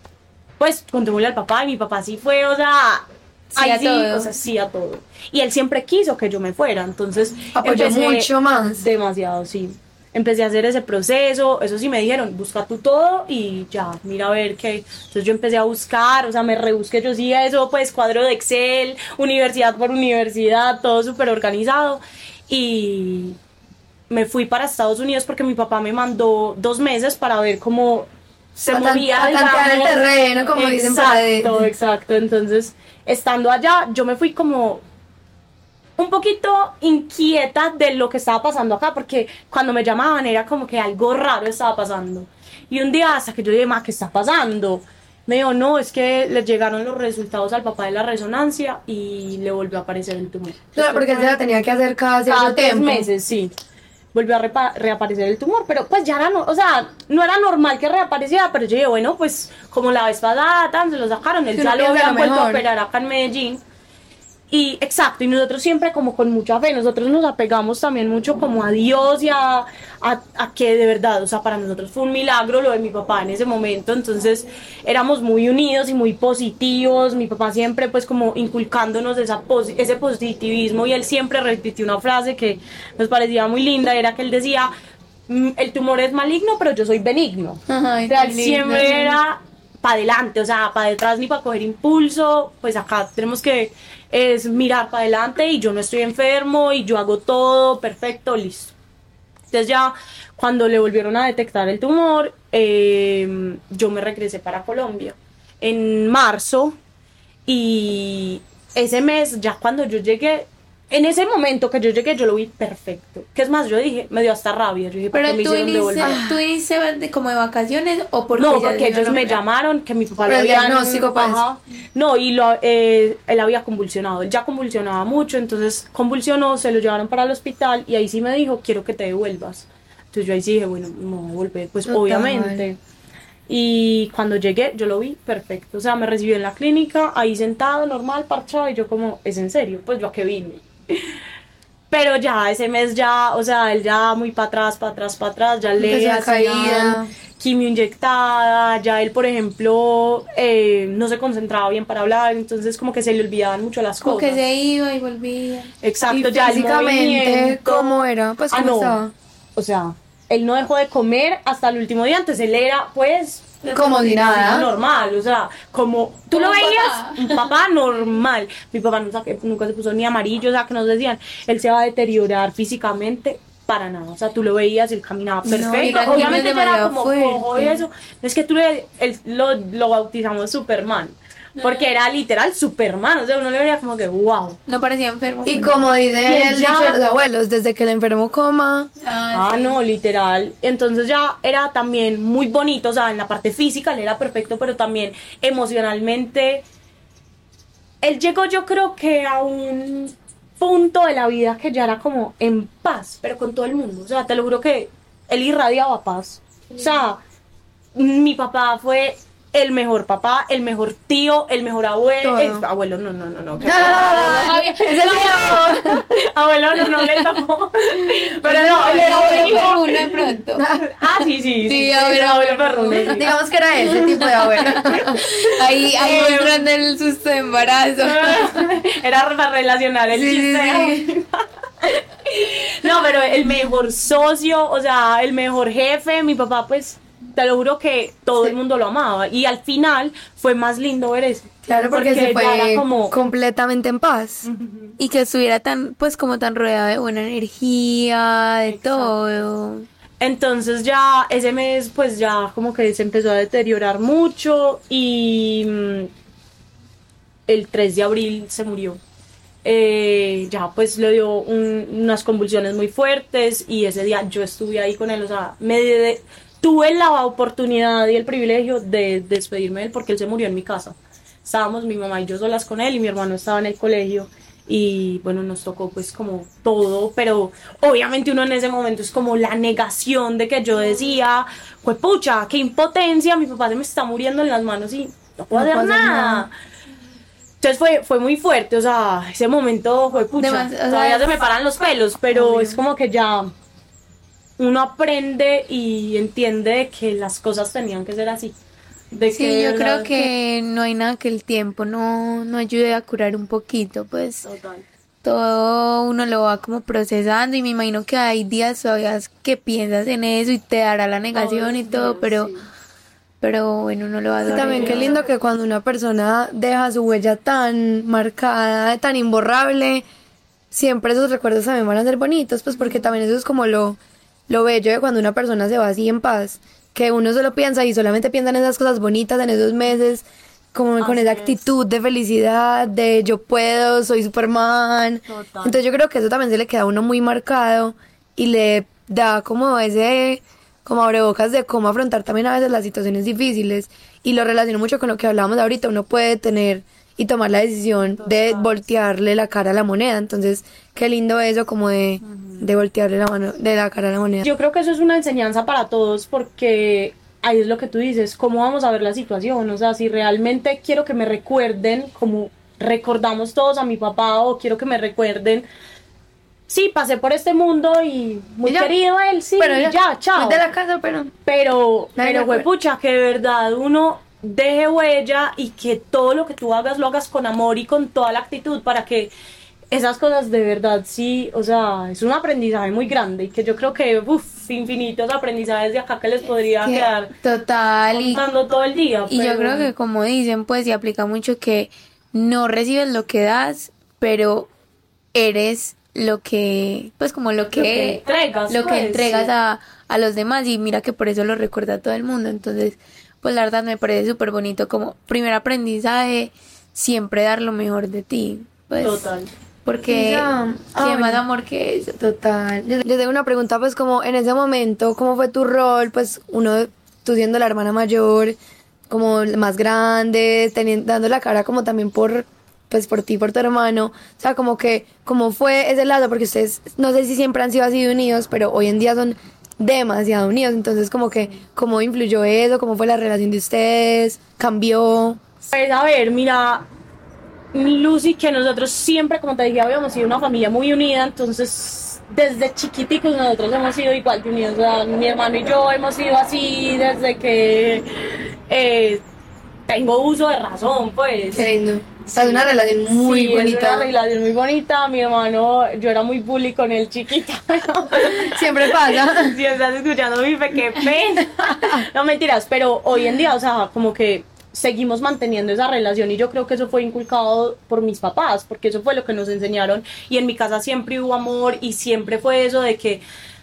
Pues contémosle al papá y mi papá sí fue, o sea, Sí a todo. o sea, sí a todo. Y él siempre quiso que yo me fuera, entonces Apoyó mucho más. Demasiado, sí. Empecé a hacer ese proceso, eso sí me dijeron, busca tú todo y ya, mira a ver qué. Entonces yo empecé a buscar, o sea, me rebusqué, yo sí eso, pues cuadro de Excel, universidad por universidad, todo súper organizado. Y me fui para Estados Unidos porque mi papá me mandó dos meses para ver cómo se A movía tantear el digamos. terreno, como dicen. Exacto, exacto. Entonces, estando allá, yo me fui como un poquito inquieta de lo que estaba pasando acá, porque cuando me llamaban era como que algo raro estaba pasando. Y un día hasta que yo dije, ma, ¿qué está pasando? Me dijo, no, es que le llegaron los resultados al papá de la resonancia y le volvió a aparecer el tumor. Claro, porque se la tenía que hacer cada Cada tres tiempo. meses, sí. Volvió a reaparecer el tumor, pero pues ya era, no, o sea, no era normal que reapareciera, pero yo dije, bueno, pues como la vez pasada, tan, se lo sacaron, él Sí, ya lo habían vuelto a operar acá en Medellín. Y exacto, y nosotros siempre como con mucha fe, nosotros nos apegamos también mucho como a Dios y a, a, a que de verdad, o sea, para nosotros fue un milagro lo de mi papá en ese momento, entonces éramos muy unidos y muy positivos, mi papá siempre pues como inculcándonos esa posi- ese positivismo y él siempre repitió una frase que nos parecía muy linda, era que él decía, "Mm, el tumor es maligno, pero yo soy benigno. Ay, O sea, qué él lindo. siempre era para adelante, o sea, para detrás ni para coger impulso, pues acá tenemos que es mirar para adelante y yo no estoy enfermo y yo hago todo perfecto, listo. Entonces ya cuando le volvieron a detectar el tumor, eh, yo me regresé para Colombia en marzo y ese mes, ya cuando yo llegué, en ese momento que yo llegué, yo lo vi perfecto. Que es más, yo dije, me dio hasta rabia. Yo dije, ¿por Pero qué me tú viniste, devolver? tú viniste de- como de vacaciones o porque No, porque ellos me llamaron que mi papá lo el habían... diagnóstico, pues. No, y lo, eh, él había convulsionado, él ya convulsionaba mucho, entonces convulsionó, se lo llevaron para el hospital y ahí sí me dijo, quiero que te devuelvas. Entonces yo ahí sí dije, bueno, a volver, pues Total. obviamente. Y cuando llegué, yo lo vi perfecto. O sea, me recibió en la clínica, ahí sentado, normal, parchado, y yo como, ¿es en serio? Pues yo a qué vine. Pero ya ese mes ya, o sea, él ya muy para atrás, para atrás, para atrás, ya le hacían quimio inyectada, ya él, por ejemplo, eh, no se concentraba bien para hablar, entonces como que se le olvidaban mucho las Como cosas. que se iba y volvía. Exacto, Y ya físicamente. ¿cómo era? Pues, Ah, ¿cómo no. estaba? O sea, él no dejó de comer hasta el último día, antes él era, pues, Como si nada. Normal, o sea, como tú lo veías, papá. un papá normal. Mi papá nunca, nunca se puso ni amarillo, o sea, que nos decían, él se va a deteriorar físicamente. Para nada, o sea, tú lo veías, él caminaba perfecto. que Obviamente era como cojo y eso. No es que tú le, él- lo, lo bautizamos Superman, porque era literal Superman, o sea, uno le veía como que wow. No parecía enfermo. Y como dice el dicho de los abuelos, desde que el enfermo coma, Ah, no, literal. Entonces ya era también muy bonito, o sea, en la parte física él era perfecto, pero también emocionalmente. Él llegó, yo creo que a un punto de la vida que ya era como en paz, pero con todo el mundo. O sea, te lo juro que él irradiaba paz. O sea, mi papá fue el mejor papá, el mejor tío, el mejor abuelo. El- abuelo, no, no, no, no. es el mío. abuelo, no, no le tocó. Pero no, hijo- Perruno de pronto. Ah, sí, sí, sí. Abuelo, abuelo perruno. Digamos que era ese tipo de abuelo. Ahí, ahí Eh, mostrando el susto de embarazo. Era para relacionar el chiste. No, pero el mejor socio, o sea, el mejor jefe, mi papá, pues, te lo juro que todo el mundo lo amaba. Y al final fue más lindo ver eso. Claro, porque, se ya fue era como... completamente en paz. Y que estuviera tan, pues como tan rodeado de buena energía, de todo. Entonces ya ese mes pues ya como que se empezó a deteriorar mucho y mm, el 3 de abril se murió. Eh, ya pues le dio un- unas convulsiones muy fuertes y ese día yo estuve ahí con él, o sea, me de- tuve la oportunidad y el privilegio de despedirme de él porque él se murió en mi casa. Estábamos mi mamá y yo solas con él y mi hermano estaba en el colegio y bueno, nos tocó pues como todo, pero obviamente uno en ese momento es como la negación de que yo decía, pues pucha, qué impotencia, mi papá se me está muriendo en las manos y no puedo No hacer nada. nada. Entonces fue, fue muy fuerte, o sea, ese momento fue pucha, Demas- o sea, todavía se me paran los pelos, pero es como que ya uno aprende y entiende de que las cosas tenían que ser así. De Sí, yo creo que no hay nada que el tiempo no, no ayude a curar un poquito, pues Total. todo uno lo va como procesando y me imagino que hay días todavía que piensas en eso y te dará la negación y todo, pero, pero bueno, no lo va a Y dar. también qué lindo que cuando una persona deja su huella tan marcada, tan imborrable, siempre esos recuerdos también van a ser bonitos, pues porque también eso es como lo, lo bello de cuando una persona se va así en paz, que uno solo piensa y solamente piensa en esas cosas bonitas en esos meses, como con esa es. actitud de felicidad, de yo puedo, soy Superman. Total. Entonces yo creo que eso también se le queda a uno muy marcado y le da como ese como abrebocas de cómo afrontar también a veces las situaciones difíciles y lo relaciono mucho con lo que hablábamos ahorita, uno puede tener y tomar la decisión de voltearle la cara a la moneda, entonces qué lindo eso como de, de voltearle la mano de la cara a la moneda. Yo creo que eso es una enseñanza para todos porque ahí es lo que tú dices, cómo vamos a ver la situación, o sea, si realmente quiero que me recuerden como recordamos todos a mi papá o quiero que me recuerden, sí, pasé por este mundo y muy Y ya. querido él, sí, Pero y ya, chao. De la casa, pero Pero, pero recuerda. fue pucha, que de verdad uno deje huella y que todo lo que tú hagas lo hagas con amor y con toda la actitud para que esas cosas de verdad sí, o sea, es un aprendizaje muy grande y que yo creo que, uff, infinitos aprendizajes de acá que les podría Que- quedar Total, y, contando todo el día. y yo creo que como dicen, pues se aplica mucho que no recibes lo que das, pero eres lo que, pues como lo que, que entregas, lo que pues, entregas sí. a, a los demás y mira que por eso lo recuerda todo el mundo. Entonces, pues la verdad me parece súper bonito como primer aprendizaje, siempre dar lo mejor de ti. Pues, Total. Porque Ya. qué más amor que eso. Total. Yo les tengo una pregunta, pues como en ese momento, ¿cómo fue tu rol? Pues uno, tú siendo la hermana mayor, como más grande, teniendo, dando la cara como también por, pues por ti, por tu hermano. O sea, como que, ¿cómo fue ese lado? Porque ustedes, no sé si siempre han sido así de unidos, pero hoy en día son demasiado unidos. Entonces, como que, ¿cómo influyó eso? ¿Cómo fue la relación de ustedes? ¿Cambió? Pues a ver, mira, Lucy, que nosotros siempre, como te dije, habíamos sido una familia muy unida, entonces desde chiquiticos nosotros hemos sido igual de unidos. O sea, mi hermano y yo hemos sido así desde que eh, tengo uso de razón, pues. Qué lindo. sea, es una relación muy Sí, Es bonita. una relación muy bonita. Mi hermano, yo era muy bully con él chiquita. Siempre pasa. si estás escuchando mi fe, qué pena. No mentiras, pero hoy en día, o sea, como que seguimos manteniendo esa relación y yo creo que eso fue inculcado por mis papás, porque eso fue lo que nos enseñaron y en mi casa siempre hubo amor y siempre fue eso de que,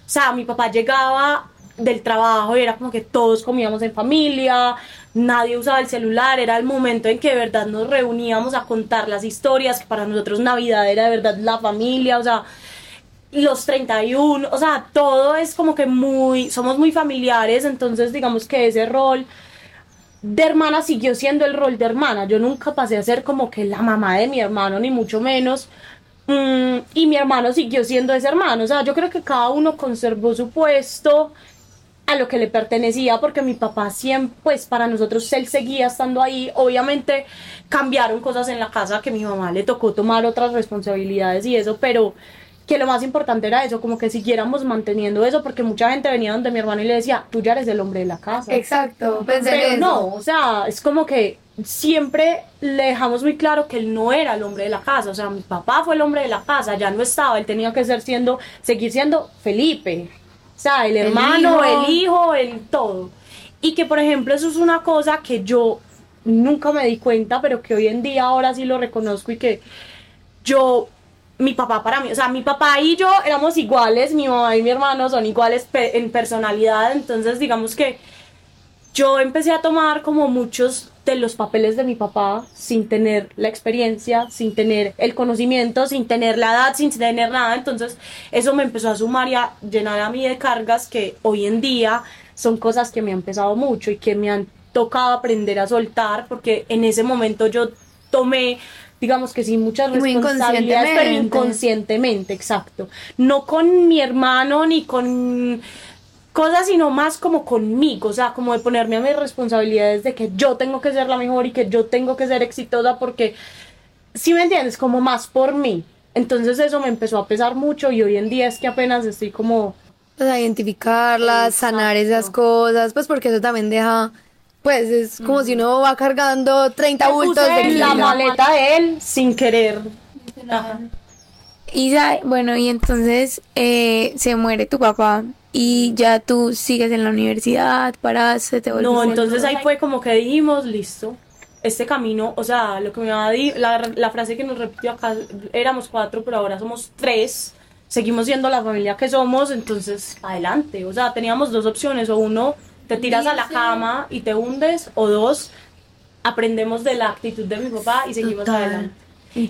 o sea, mi papá llegaba del trabajo y era como que todos comíamos en familia, nadie usaba el celular, era el momento en que de verdad nos reuníamos a contar las historias, para nosotros Navidad era de verdad la familia, o sea, los 31, o sea, todo es como que muy, somos muy familiares, entonces digamos que ese rol de hermana siguió siendo el rol de hermana, yo nunca pasé a ser como que la mamá de mi hermano, ni mucho menos, Mm, y mi hermano siguió siendo ese hermano, o sea, yo creo que cada uno conservó su puesto a lo que le pertenecía, porque mi papá siempre, pues para nosotros él seguía estando ahí, obviamente cambiaron cosas en la casa que mi mamá le tocó tomar otras responsabilidades y eso, pero que lo más importante era eso, como que siguiéramos manteniendo eso, porque mucha gente venía donde mi hermano y le decía, tú ya eres el hombre de la casa. Exacto, pensé en Pero eso. no, o sea, es como que siempre le dejamos muy claro que él no era el hombre de la casa, o sea, mi papá fue el hombre de la casa, ya no estaba, él tenía que ser siendo, seguir siendo Felipe, o sea, el hermano, hijo. el hijo, el todo. Y que, por ejemplo, eso es una cosa que yo nunca me di cuenta, pero que hoy en día ahora sí lo reconozco y que yo, mi papá para mí, o sea, mi papá y yo éramos iguales, mi mamá y mi hermano son iguales pe- en personalidad, entonces digamos que yo empecé a tomar como muchos de los papeles de mi papá sin tener la experiencia, sin tener el conocimiento, sin tener la edad, sin tener nada. Entonces eso me empezó a sumar y a llenar a mí de cargas que hoy en día son cosas que me han pesado mucho y que me han tocado aprender a soltar porque en ese momento yo tomé digamos que sí muchas Muy responsabilidades pero inconscientemente exacto no con mi hermano ni con cosas, sino más como conmigo, o sea, como de ponerme a mis responsabilidades de que yo tengo que ser la mejor y que yo tengo que ser exitosa porque, si me entiendes, como más por mí. Entonces eso me empezó a pesar mucho y hoy en día es que apenas estoy como... Pues a identificarlas, sanar esas cosas, pues porque eso también deja, pues es como si uno va cargando 30 Me bultos de la maleta de él sin querer. Isa, bueno, y entonces eh, se muere tu papá y ya tú sigues en la universidad, paraste, te volviste. No, entonces ahí fue como que dijimos, listo, este camino, o sea, lo que me va a di- la, la frase que nos repitió acá, éramos cuatro, pero ahora somos tres, seguimos siendo la familia que somos, entonces adelante, o sea, teníamos dos opciones, o uno, te tiras a la cama y te hundes, o dos, aprendemos de la actitud de mi papá y seguimos Total. adelante.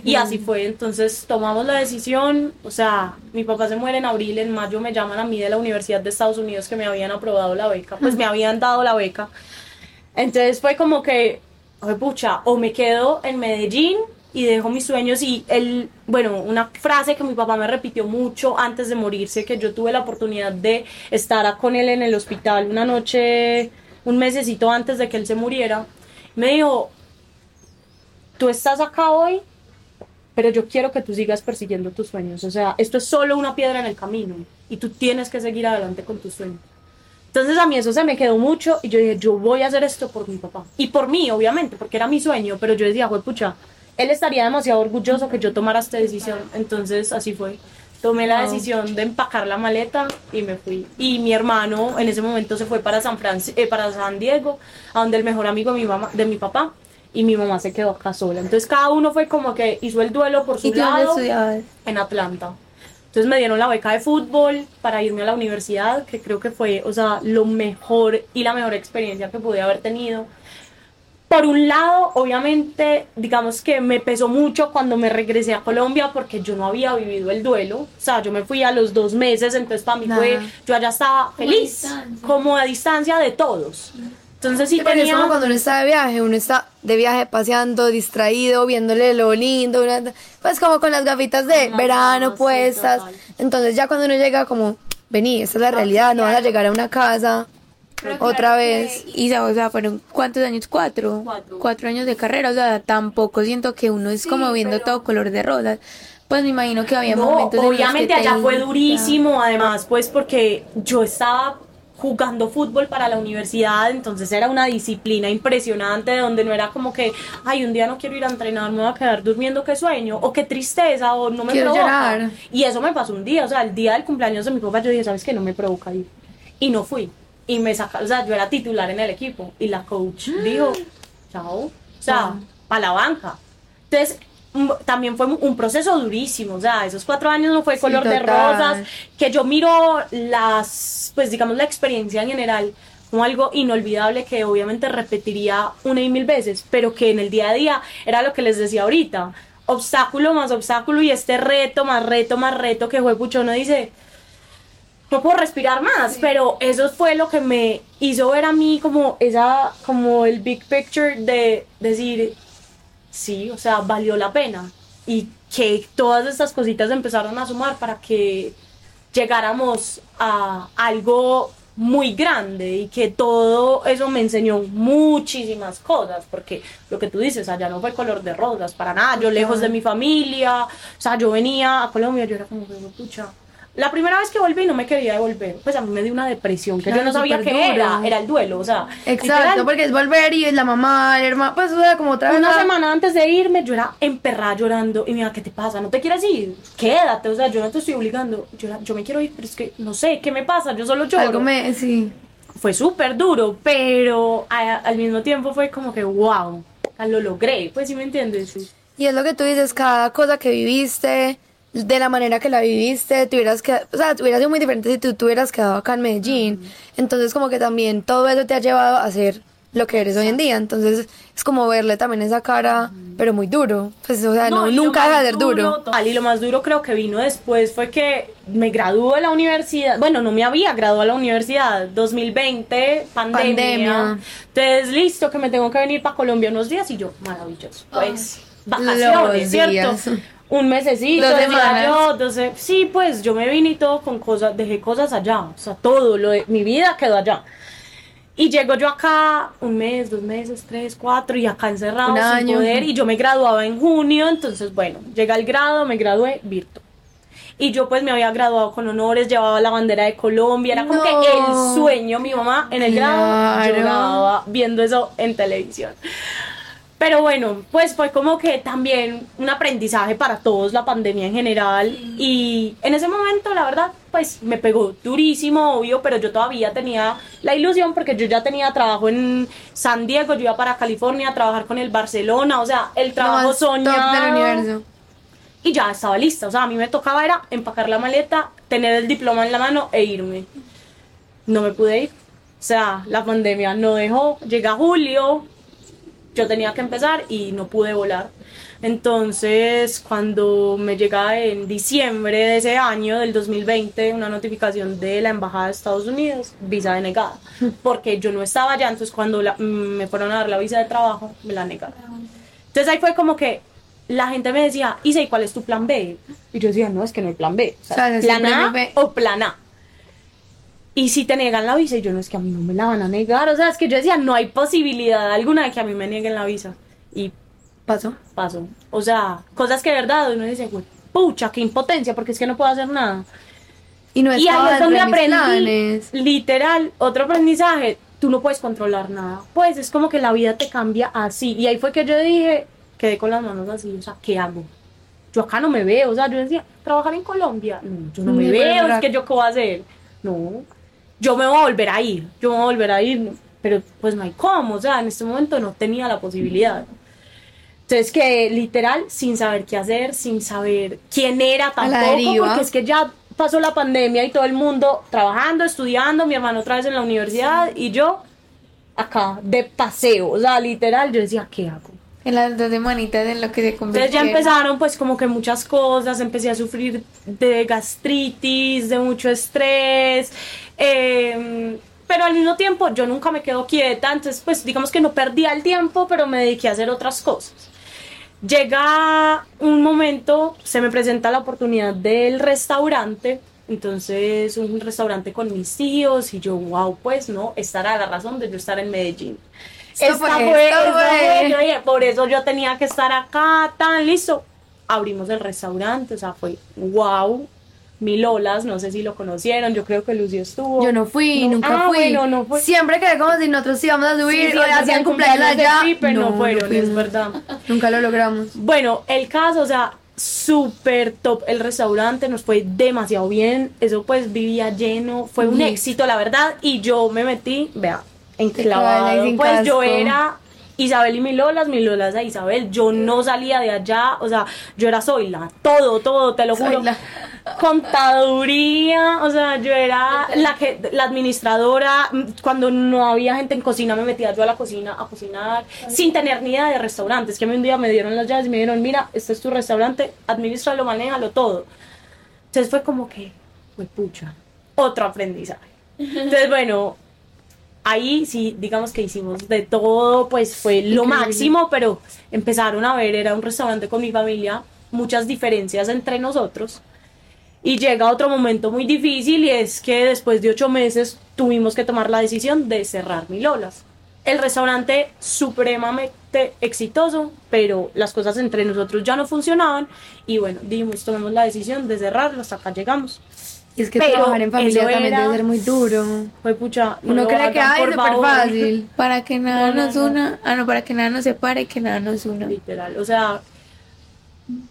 Y así fue, entonces tomamos la decisión, o sea, mi papá se muere en abril, en mayo me llaman a mí de la Universidad de Estados Unidos que me habían aprobado la beca, pues me habían dado la beca. Entonces fue como que, "Ay, pucha, o me quedo en Medellín y dejo mis sueños y el, bueno, una frase que mi papá me repitió mucho antes de morirse, que yo tuve la oportunidad de estar con él en el hospital una noche, un mesecito antes de que él se muriera, me dijo, tú estás acá hoy, pero yo quiero que tú sigas persiguiendo tus sueños. O sea, esto es solo una piedra en el camino y tú tienes que seguir adelante con tus sueños. Entonces a mí eso se me quedó mucho y yo dije, yo voy a hacer esto por mi papá. Y por mí, obviamente, porque era mi sueño, pero yo decía, "Jue pucha, él estaría demasiado orgulloso que yo tomara esta decisión. Entonces así fue. Tomé la decisión de empacar la maleta y me fui. Y mi hermano en ese momento se fue para San, Franci- eh, para San Diego, a donde el mejor amigo de mi, mamá, de mi papá, y mi mamá se quedó acá sola. Entonces cada uno fue como que hizo el duelo por su ¿Y lado en Atlanta. Entonces me dieron la beca de fútbol para irme a la universidad, que creo que fue, o sea, lo mejor y la mejor experiencia que pude haber tenido. Por un lado, obviamente, digamos que me pesó mucho cuando me regresé a Colombia porque yo no había vivido el duelo. O sea, yo me fui a los dos meses, entonces para mí fue, Nada. yo allá estaba feliz, como a distancia de todos. Entonces sí Sí, porque es tenía... como cuando uno está de viaje, uno está de viaje paseando, distraído, viéndole lo lindo, una- pues como con las gafitas de Ajá, verano sí, puestas. total. Entonces ya cuando uno llega como, vení, esta es la realidad, no vas a llegar a una casa otra vez. Isa, o sea, fueron cuántos años, cuatro, Cuatro. años de carrera, o sea, tampoco siento que uno es como viendo todo color de rosas. Pues me imagino que había No, momentos en los que obviamente te allá fue durísimo, además, pues porque yo estaba jugando fútbol para la universidad, entonces era una disciplina impresionante donde no era como que, ay, un día no quiero ir a entrenar, me voy a quedar durmiendo, qué sueño, o qué tristeza, o no me Quiero provoca. llorar. Y eso me pasó un día, o sea, el día del cumpleaños de mi papá, yo dije, ¿sabes qué? No me provoca ir. Y no fui. Y me sacaron, o sea, yo era titular en el equipo. Y la coach dijo, chao. O sea, para la banca. Entonces, también fue un proceso durísimo. O sea, esos cuatro años no fue Sí, color de rosas. Que yo miro las, pues digamos, la experiencia en general como algo inolvidable que obviamente repetiría una y mil veces, pero que en el día a día era lo que les decía ahorita. Obstáculo más obstáculo y este reto más reto más reto que fue pucho uno dice, no puedo respirar más, pero eso fue lo que me hizo ver a mí como esa, como el big picture de decir, sí, o sea, valió la pena. Y que todas estas cositas empezaron a sumar para que llegáramos a algo muy grande y que todo eso me enseñó muchísimas cosas, porque lo que tú dices, allá no fue color de rosas, para nada, yo lejos de mi familia, o sea, yo venía a Colombia, yo era como, que, pucha, la primera vez que volví no me quería devolver, pues a mí me dio una depresión que yo no sabía qué duro. era, era el duelo, o sea, Exacto, literal, porque es volver y es la mamá, el hermano, pues o sea, como otra vez. una la- semana antes de irme, yo era emperrada llorando. Y mira, ¿qué te pasa? ¿No te quieres ir? Quédate, o sea, yo no te estoy obligando. Yo, me quiero ir, pero es que no sé, ¿qué me pasa? Yo solo lloro. Algo me, sí. Fue súper duro, pero a- al mismo tiempo fue como que, wow, lo logré. Pues sí me entiendes. Y es lo que tú dices, cada cosa que viviste, de la manera que la viviste, tuvieras que, o sea, hubiera sido muy diferente si tú te hubieras quedado acá en Medellín. Entonces como que también todo eso te ha llevado a ser lo que eres hoy en día. Entonces es como verle también esa cara, pero muy duro. Pues o sea, no, nunca deja de ser duro. total, y lo más duro creo que vino después fue que me graduó de la universidad. Bueno, no me había graduado de la universidad. 2020, pandemia. Pandemia. Entonces, listo, que me tengo que venir para Colombia unos días. Y yo, maravilloso. Pues, vacaciones, ¿cierto? días. Un mesecito, Dos semanas. yo, entonces, sí, pues yo me vine y todo con cosas, dejé cosas allá, o sea, todo, lo de mi vida quedó allá. Y llego yo acá un mes, dos meses, tres, cuatro, y acá encerrado Un sin poder. Y yo me graduaba en junio, entonces, bueno, llega el grado, me gradué virtual. Y yo pues me había graduado con honores, llevaba la bandera de Colombia, era como No. que el sueño, mi mamá en el grado Claro. lloraba viendo eso en televisión. Pero bueno, pues fue como que también un aprendizaje para todos, la pandemia en general. Y en ese momento, la verdad, pues me pegó durísimo, obvio, pero yo todavía tenía la ilusión porque yo ya tenía trabajo en San Diego, yo iba para California a trabajar con el Barcelona, o sea, el trabajo top soñado. del universo. Y ya estaba lista, o sea, a mí me tocaba era empacar la maleta, tener el diploma en la mano e irme. No me pude ir. O sea, la pandemia no dejó. Llega julio, yo tenía que empezar y no pude volar. Entonces, cuando me llega en diciembre de ese año, del 2020, una notificación de la Embajada de Estados Unidos, visa denegada, porque yo no estaba allá, entonces cuando la- me fueron a dar la visa de trabajo, me la negaron. Entonces ahí fue como que la gente me decía, Isa, ¿y cuál es tu plan B? Y yo decía, no, es que no hay plan B. O sea, O sea, plan A B. o plan A. Y si te negan la visa, y yo no es que a mí no me la van a negar. O sea, es que yo decía, no hay posibilidad alguna de que a mí me nieguen la visa. Y Pasó. pasó. O sea, cosas que de verdad uno dice, "Güey, pucha, qué impotencia, porque es que no puedo hacer nada. Y no Y ahí es donde aprendí, planes. literal, otro aprendizaje, tú no puedes controlar nada. Pues es como que la vida te cambia así. Y ahí fue que yo dije, quedé con las manos así, o sea, ¿qué hago? Yo acá no me veo, o sea, yo decía, trabajar en Colombia, no, yo no me Ni veo, es que yo qué voy a hacer. No, yo me voy a volver a ir, yo me voy a volver a ir, pero pues no hay cómo, o sea, en este momento no tenía la posibilidad. Entonces que literal, sin saber qué hacer, sin saber quién era tampoco, porque es que ya pasó la pandemia y todo el mundo trabajando, estudiando, mi hermano otra vez en la universidad y yo acá de paseo, o sea, literal, yo decía, ¿qué hago? En las dos semanitas en lo que se convirtió. Entonces ya empezaron pues como que muchas cosas, empecé a sufrir de gastritis, de mucho estrés, eh, pero al mismo tiempo yo nunca me quedo quieta, entonces pues digamos que no perdía el tiempo, pero me dediqué a hacer otras cosas. Llega un momento, se me presenta la oportunidad del restaurante, entonces un restaurante con mis tíos y yo, wow, pues no, esta era la razón de yo estar en Medellín. Esta fue. fue, yo dije, por eso yo tenía que estar acá, tan listo. Abrimos el restaurante, o sea, fue wow. Milolas, no sé si lo conocieron, yo creo que Lucio estuvo. Yo no fui, No, nunca ah, fui. bueno, no fue. Siempre que como si nosotros íbamos a Sí, subir sí, o hacían cumpleaños cumpleaños de allá. Pipe, no, fueron, es verdad. Nunca lo logramos. Bueno, el caso, o sea, súper top el restaurante, nos fue demasiado bien, eso pues vivía lleno, fue un éxito, la verdad, y yo me metí, vea, enclavado, sin pues yo era Isabel y Milolas, Milolas a Isabel, yo no salía de allá, o sea, yo era Zoila, todo, todo, te lo juro. Zoila. Contaduría, o sea, yo era la que la administradora, cuando no había gente en cocina me metía yo a la cocina a cocinar sin tener ni idea de restaurantes, que a mí un día me dieron las llaves y me dijeron, "Mira, este es tu restaurante, administralo, manéjalo todo." Entonces fue como que, fue pucha, otro aprendizaje. Entonces, bueno, ahí sí, digamos que hicimos de todo, pues fue lo Increíble. máximo, pero empezaron a ver, era un restaurante con mi familia, muchas diferencias entre nosotros. Y llega otro momento muy difícil y es que después de ocho meses tuvimos que tomar la decisión de cerrar Milolas. El restaurante supremamente exitoso, pero las cosas entre nosotros ya no funcionaban y bueno, dijimos, tomemos la decisión de cerrarlo, hasta acá llegamos. Y es que Pero trabajar en familia también era- debe ser muy duro. Fue pucha. no Uno lo cree que por súper fácil. Para que nada No, no, nos no. una. Ah, no, para que nada nos separe, que nada nos una. Literal, o sea,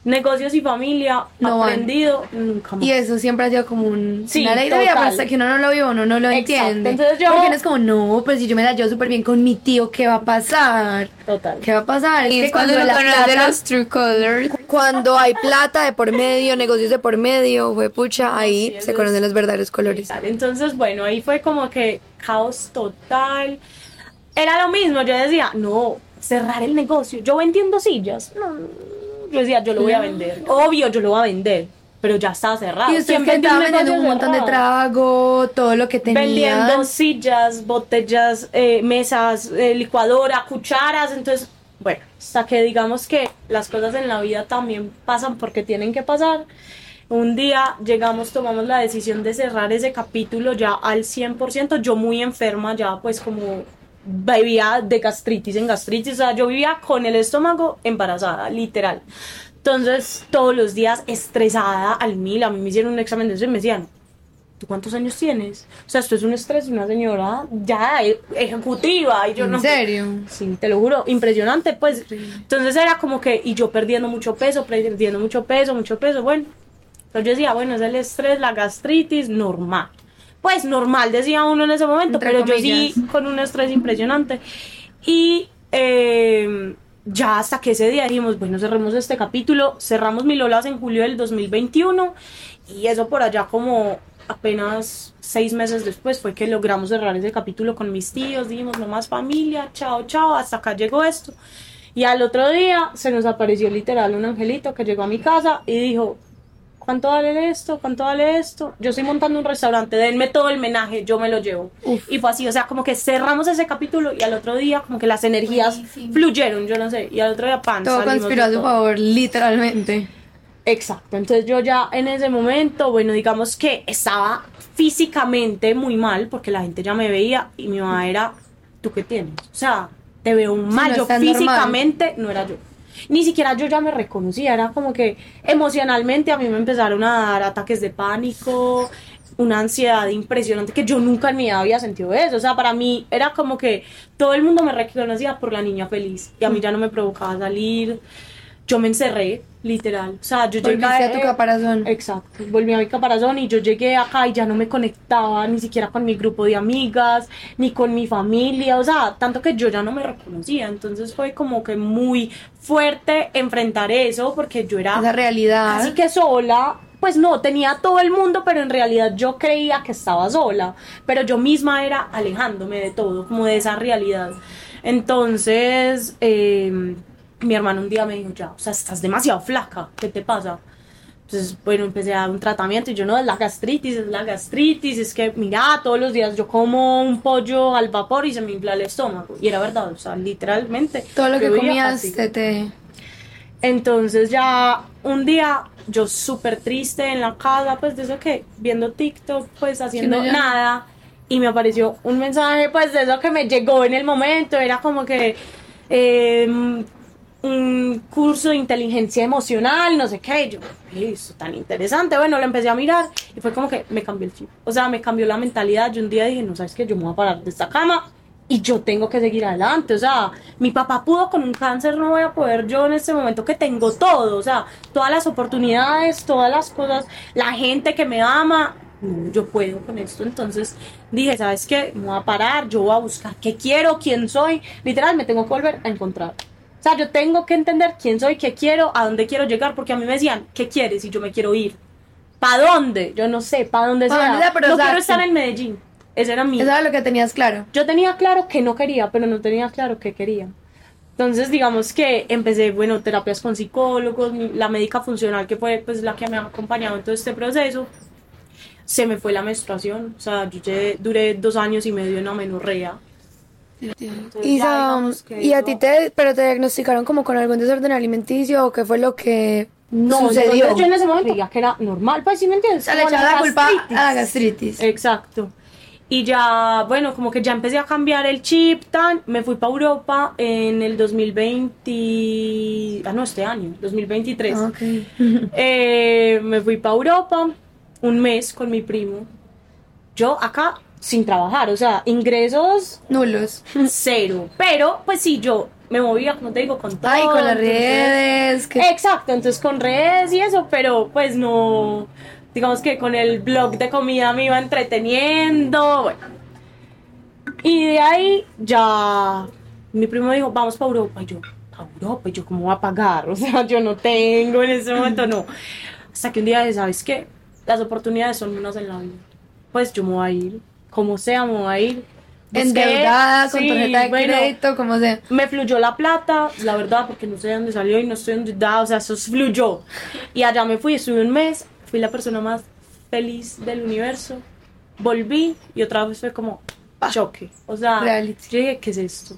negocios y familia, No van. aprendido, nunca más. Y eso siempre ha sido como un, Sí, una ley de vida, hasta que uno no lo vive, uno no lo Exacto. entiende. Entonces yo- Porque uno es como, no, pues si yo me la llevo súper bien con mi tío, ¿qué va a pasar? Total. ¿Qué va a pasar? Es Y que es cuando cuando, uno la conoce plata- los true colors. cuando hay plata de por medio, negocios de por medio, fue pucha, ahí Sí, se conocen los verdaderos colores. Entonces, bueno, ahí fue como que caos total. Era lo mismo, yo decía, no, cerrar el negocio. Yo vendiendo sillas. No, yo decía, yo lo voy a vender. Obvio, yo lo voy a vender, pero ya está cerrado. Y usted ¿Quién que vendió estaba vendiendo un montón de trago, todo lo que tenía. vendiendo sillas, botellas, eh, mesas, eh, licuadora, cucharas, entonces, bueno, hasta que digamos que las cosas en la vida también pasan porque tienen que pasar. Un día llegamos, tomamos la decisión de cerrar ese capítulo ya al 100%, yo muy enferma ya pues como vivía de gastritis en gastritis, o sea, yo vivía con el estómago embarazada, literal. Entonces, todos los días estresada al mil, a mí me hicieron un examen de eso y me decían, ¿tú cuántos años tienes? O sea, esto es un estrés una señora ya ejecutiva y yo ¿En no... serio? Sí, te lo juro, impresionante, pues. Entonces era como que, y yo perdiendo mucho peso, perdiendo mucho peso, mucho peso, bueno. Entonces yo decía, bueno, es el estrés, la gastritis, normal. Pues normal, decía uno en ese momento, Entre pero yo comillas. sí con un estrés impresionante. Y eh, ya hasta que ese día dijimos, bueno, cerremos este capítulo, cerramos Milolas en julio del 2021 y eso por allá como apenas seis meses después fue que logramos cerrar ese capítulo con mis tíos, dijimos, no más familia, chao, chao, hasta acá llegó esto. Y al otro día se nos apareció literal un angelito que llegó a mi casa y dijo, ¿cuánto vale esto? ¿Cuánto vale esto? Yo estoy montando un restaurante, denme todo el menaje, yo me lo llevo. Y fue así, o sea, como que cerramos ese capítulo y al otro día como que las energías fluyeron, yo no sé, y al otro día pan. Todo conspiró a su favor, literalmente. Exacto, entonces yo ya en ese momento, bueno, digamos que estaba físicamente muy mal porque la gente ya me veía y mi mamá era, ¿tú qué tienes? O sea, te veo mal, no yo normal. físicamente no era yo. Ni siquiera yo ya me reconocía, era como que emocionalmente a mí me empezaron a dar ataques de pánico, una ansiedad impresionante que yo nunca en mi vida había sentido eso. O sea, para mí era como que todo el mundo me reconocía por la niña feliz y a mí ya no me provocaba salir. Yo me encerré, literal. O sea, yo llegué a tu caparazón. Exacto, volví a mi caparazón y yo llegué acá y ya no me conectaba ni siquiera con mi grupo de amigas, ni con mi familia, o sea, tanto que yo ya no me reconocía, entonces fue como que muy fuerte enfrentar eso porque yo era Esa realidad. casi que sola, pues no, tenía todo el mundo, pero en realidad yo creía que estaba sola, pero yo misma era alejándome de todo, como de esa realidad. Entonces, eh, mi hermano un día me dijo, ya, o sea, estás demasiado flaca, ¿qué te pasa? Entonces, bueno, empecé a dar un tratamiento y yo no, es la gastritis, es la gastritis, es que, mira, todos los días yo como un pollo al vapor y se me infla el estómago. Y era verdad, o sea, literalmente. Todo lo que comías te, te... Entonces ya un día yo súper triste en la casa, pues de eso que viendo TikTok, pues haciendo no, ya. nada. Y me apareció un mensaje, pues de eso que me llegó en el momento. Era como que eh, un curso de inteligencia emocional, no sé qué. Y yo, eso tan interesante. Bueno, lo empecé a mirar y fue como que me cambió el chip. O sea, me cambió la mentalidad. Yo un día dije, no sabes qué, yo me voy a parar de esta cama y yo tengo que seguir adelante. O sea, mi papá pudo con un cáncer, no voy a poder yo en este momento que tengo todo. O sea, todas las oportunidades, todas las cosas, la gente que me ama. No, yo puedo con esto. Entonces dije, ¿sabes qué? Me voy a parar, yo voy a buscar qué quiero, quién soy. Literal, me tengo que volver a encontrar. O sea, yo tengo que entender quién soy, qué quiero, a dónde quiero llegar, porque a mí me decían, ¿qué quieres? Y yo me quiero ir. ¿Para dónde? Yo no sé, ¿para dónde ¿Pa' sea? no quiero estar sí. en Medellín. Ese era mi... Eso era lo que tenías claro. Yo tenía claro que no quería, pero no tenía claro que quería. Entonces, digamos que empecé, bueno, terapias con psicólogos, la médica funcional, que fue pues la que me ha acompañado en todo este proceso, se me fue la menstruación. O sea, yo duré dos años y medio en amenorrea. Entonces, Y, a ti te, pero te diagnosticaron como con algún desorden alimenticio o qué fue lo que No, sucedió. yo, en ese momento creía que era normal, pues sí me entiendes. O sea, le echaba la culpa a la gastritis. Exacto. Y ya, bueno, como que ya empecé a cambiar el chip, tan, me fui para Europa en el 2020, ah no, este año, 2023. Ah. Eh, me fui para Europa un mes con mi primo. Yo acá sin trabajar, o sea, ingresos Nulos. cero. Pero, pues sí, yo me movía, como te digo, con todo. Ay, con las entonces- redes. que- Exacto, entonces con redes y eso, pero pues no, digamos que con el blog de comida me iba entreteniendo, bueno. Y de ahí ya mi primo dijo, vamos para Europa, y yo, ¿para Europa? Y yo, ¿cómo voy a pagar? O sea, yo no tengo en ese momento, no. Hasta que un día dije, ¿sabes qué? Las oportunidades son unas en la vida. Pues yo me voy a ir, como sea, me voy a ir. Busqué- Endeudada, con sí, tarjeta de bueno, crédito, como sea. me fluyó la plata, la verdad, porque no sé de dónde salió y no estoy endeudada, o sea, eso fluyó. Y allá me fui, estuve un mes, fui la persona más feliz del universo. Volví y otra vez fue como choque. O sea, Reality. yo dije, ¿qué es esto?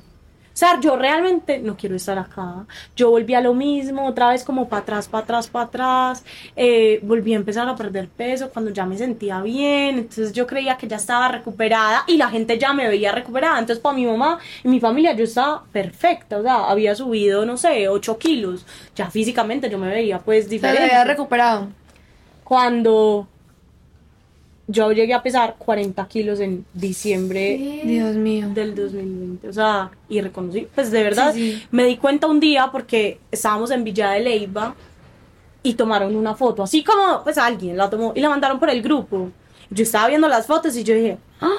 O sea, yo realmente no quiero estar acá. Yo volví a lo mismo, otra vez como para atrás, para atrás, para atrás. Eh, volví a empezar a perder peso cuando ya me sentía bien. Entonces yo creía que ya estaba recuperada y la gente ya me veía recuperada. Entonces para mi mamá y mi familia yo estaba perfecta. O sea, había subido, no sé, 8 kilos. Ya físicamente yo me veía pues diferente. había recuperado. Cuando yo llegué a pesar 40 kilos en diciembre Dios mío. del 2020, o sea, y reconocí, pues de verdad, Sí, sí. me di cuenta un día porque estábamos en Villa de Leyva y tomaron una foto, así como, pues alguien la tomó y la mandaron por el grupo. Yo estaba viendo las fotos y yo dije, "Ah,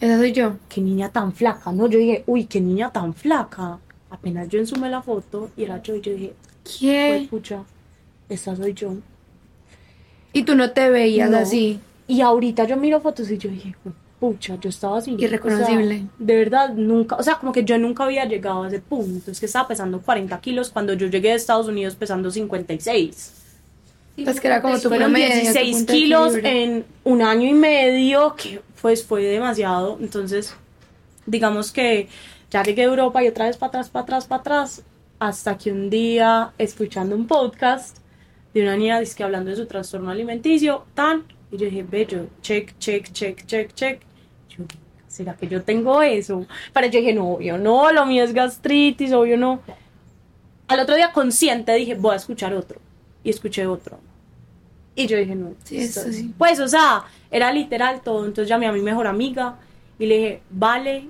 Esa soy yo. qué niña tan flaca, ¿no? Yo dije, uy, qué niña tan flaca. Apenas yo ensumé la foto y era yo y yo dije, pues ¿Qué? pucha, esta soy yo. Y tú no te veías No. así. Y ahorita yo miro fotos y yo dije, "Jue- pucha, yo estaba así. Irreconocible. O sea, de verdad, nunca, o sea, como que yo nunca había llegado a ese punto. Es que estaba pesando 40 kilos cuando yo llegué de Estados Unidos pesando 56. Pues que era como tu Fueron promedio. tu 16 punto de kilos en un año y medio, que pues fue demasiado. Entonces, digamos que ya llegué a Europa y otra vez para atrás, para atrás, para atrás, hasta que un día, escuchando un podcast de una niña que hablando de su trastorno alimenticio, tan, y yo dije, bello, check, check, check, check, check. Yo, ¿será que yo tengo eso? Pero yo dije, no, obvio, no, lo mío es gastritis, obvio, no. Al otro día consciente dije, voy a escuchar otro. Y escuché otro. Y yo dije, no. Sí, eso esto- sí. Pues, o sea, era literal todo. Entonces llamé a mi mejor amiga y le dije, vale,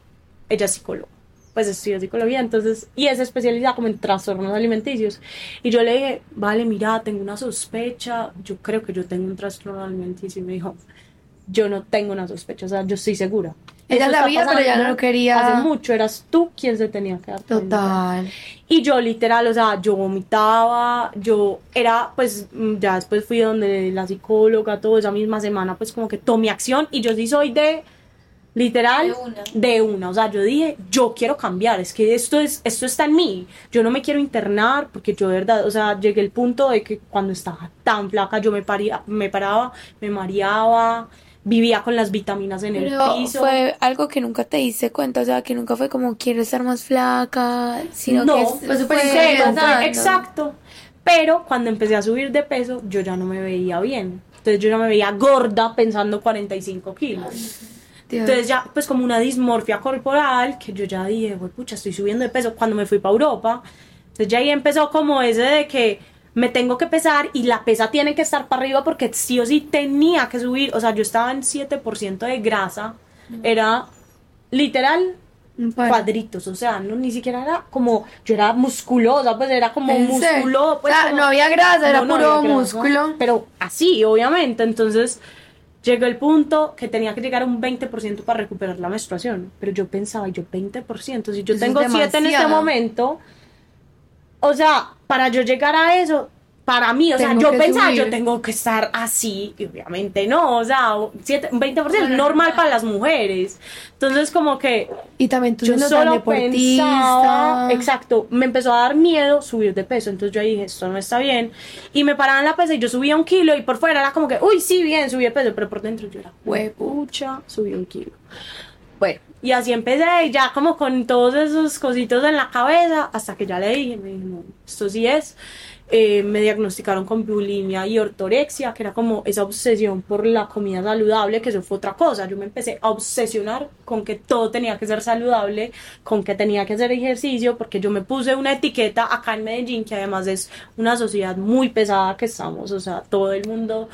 ella es psicóloga. Pues estudia psicología, entonces, y es especializada como en trastornos alimenticios. Y yo le dije, vale, mira, tengo una sospecha, yo creo que yo tengo un trastorno alimenticio. Y me dijo, yo no tengo una sospecha, o sea, yo estoy segura. Ella está sabía, pero ella no lo quería. Hace mucho, eras tú quien se tenía que dar cuenta. Total. Y yo literal, o sea, yo vomitaba, yo era, pues, mm, ya después fui donde la psicóloga, todo esa misma semana, pues como que tomé acción y yo sí soy de, literal, De una. de una. O sea, yo dije, yo quiero cambiar, es que esto, es, esto está en mí, yo no me quiero internar porque yo de verdad, o sea, llegué al punto de que cuando estaba tan flaca yo me, paría, me paraba, me mareaba, vivía con las vitaminas en Pero el piso. fue algo que nunca te diste cuenta, o sea, que nunca fue como quiero estar más flaca, sino no, que fue súper cero, fue- exacto. Pero cuando empecé a subir de peso, yo ya no me veía bien. Entonces yo ya me veía gorda pensando 45 kilos. Dios. Entonces ya, pues como una dismorfia corporal, que yo ya dije, "Güey, pucha, estoy subiendo de peso. Cuando me fui para Europa, Entonces ya ahí empezó como ese de que me tengo que pesar y la pesa tiene que estar para arriba porque sí o sí tenía que subir. O sea, yo estaba en 7% de grasa. Era literal cuadritos, o sea, no ni siquiera era como yo era musculosa, pues era como ¿En serio? músculo, pues O sea, como- no había grasa, era no, no puro grasa, músculo. Pero así, obviamente, entonces llegó el punto que tenía que llegar a un 20% para recuperar la menstruación, pero yo pensaba, yo 20%, si yo Eso tengo 7 en este momento, o sea, para yo llegar a eso, para mí, o sea, yo pensaba, subir. yo tengo que estar así, y obviamente no, o sea, siete- 20% es normal para las mujeres. Entonces, como que Y también tú yo siendo tan solo deportista. pensaba, exacto, me empezó a dar miedo subir de peso, entonces yo ahí dije, esto no está bien, y me paraban la pesa y yo subía un kilo y por fuera era como que, uy, sí, bien, subí de peso, pero por dentro yo era, huepucha, subí un kilo. Bueno, y así empecé, y ya como con todos esos cositos en la cabeza, hasta que ya le dije, me dije, no, esto sí es. Eh, me diagnosticaron con bulimia y ortorexia, que era como esa obsesión por la comida saludable, que eso fue otra cosa. Yo me empecé a obsesionar con que todo tenía que ser saludable, con que tenía que hacer ejercicio, porque yo me puse una etiqueta acá en Medellín, que además es una sociedad muy pesada que estamos, o sea, todo el mundo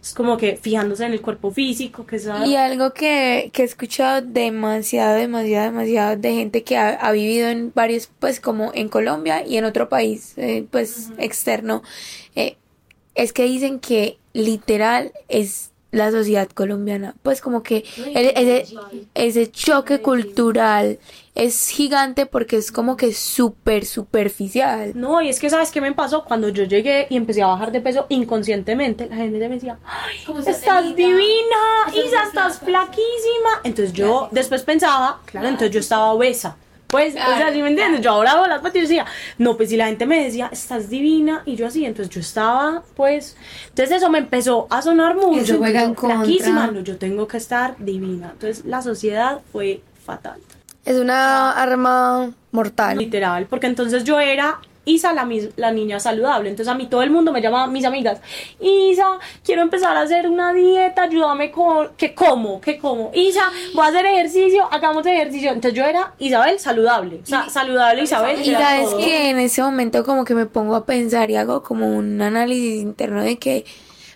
es como que fijándose en el cuerpo físico, que es Y algo que, que he escuchado demasiado, demasiado, demasiado de gente que ha, ha vivido en varios, pues como en Colombia y en otro país, eh, pues externo, eh, es que dicen que literal es la sociedad colombiana, pues como que el- ese, ese choque cultural es gigante porque es como que súper superficial. No, y es que sabes qué me pasó cuando yo llegué y empecé a bajar de peso inconscientemente, la gente me decía, "Ay, estás divina, Isa, estás flaquísima. Entonces yo después pensaba, claro, entonces yo estaba obesa. Pues, o sea, ¿sí me entiendes? Yo ahora hago las patas y decía, no, pues si la gente me decía, estás divina, y yo así, entonces yo estaba, pues, entonces eso me empezó a sonar mucho. Eso juega en contra. no, yo tengo que estar divina. Entonces la sociedad fue fatal. Es una arma mortal. Literal, porque entonces yo era Isa, la, la niña saludable. Entonces a mí todo el mundo me llamaba, mis amigas, Isa, quiero empezar a hacer una dieta, ayúdame con, ¿qué como? ¿Qué como? Isa, voy a hacer ejercicio, hagamos ejercicio. Entonces yo era Isabel saludable, o sea, saludable Isabel. Y sabes todo. que en ese momento como que me pongo a pensar y hago como un análisis interno de que,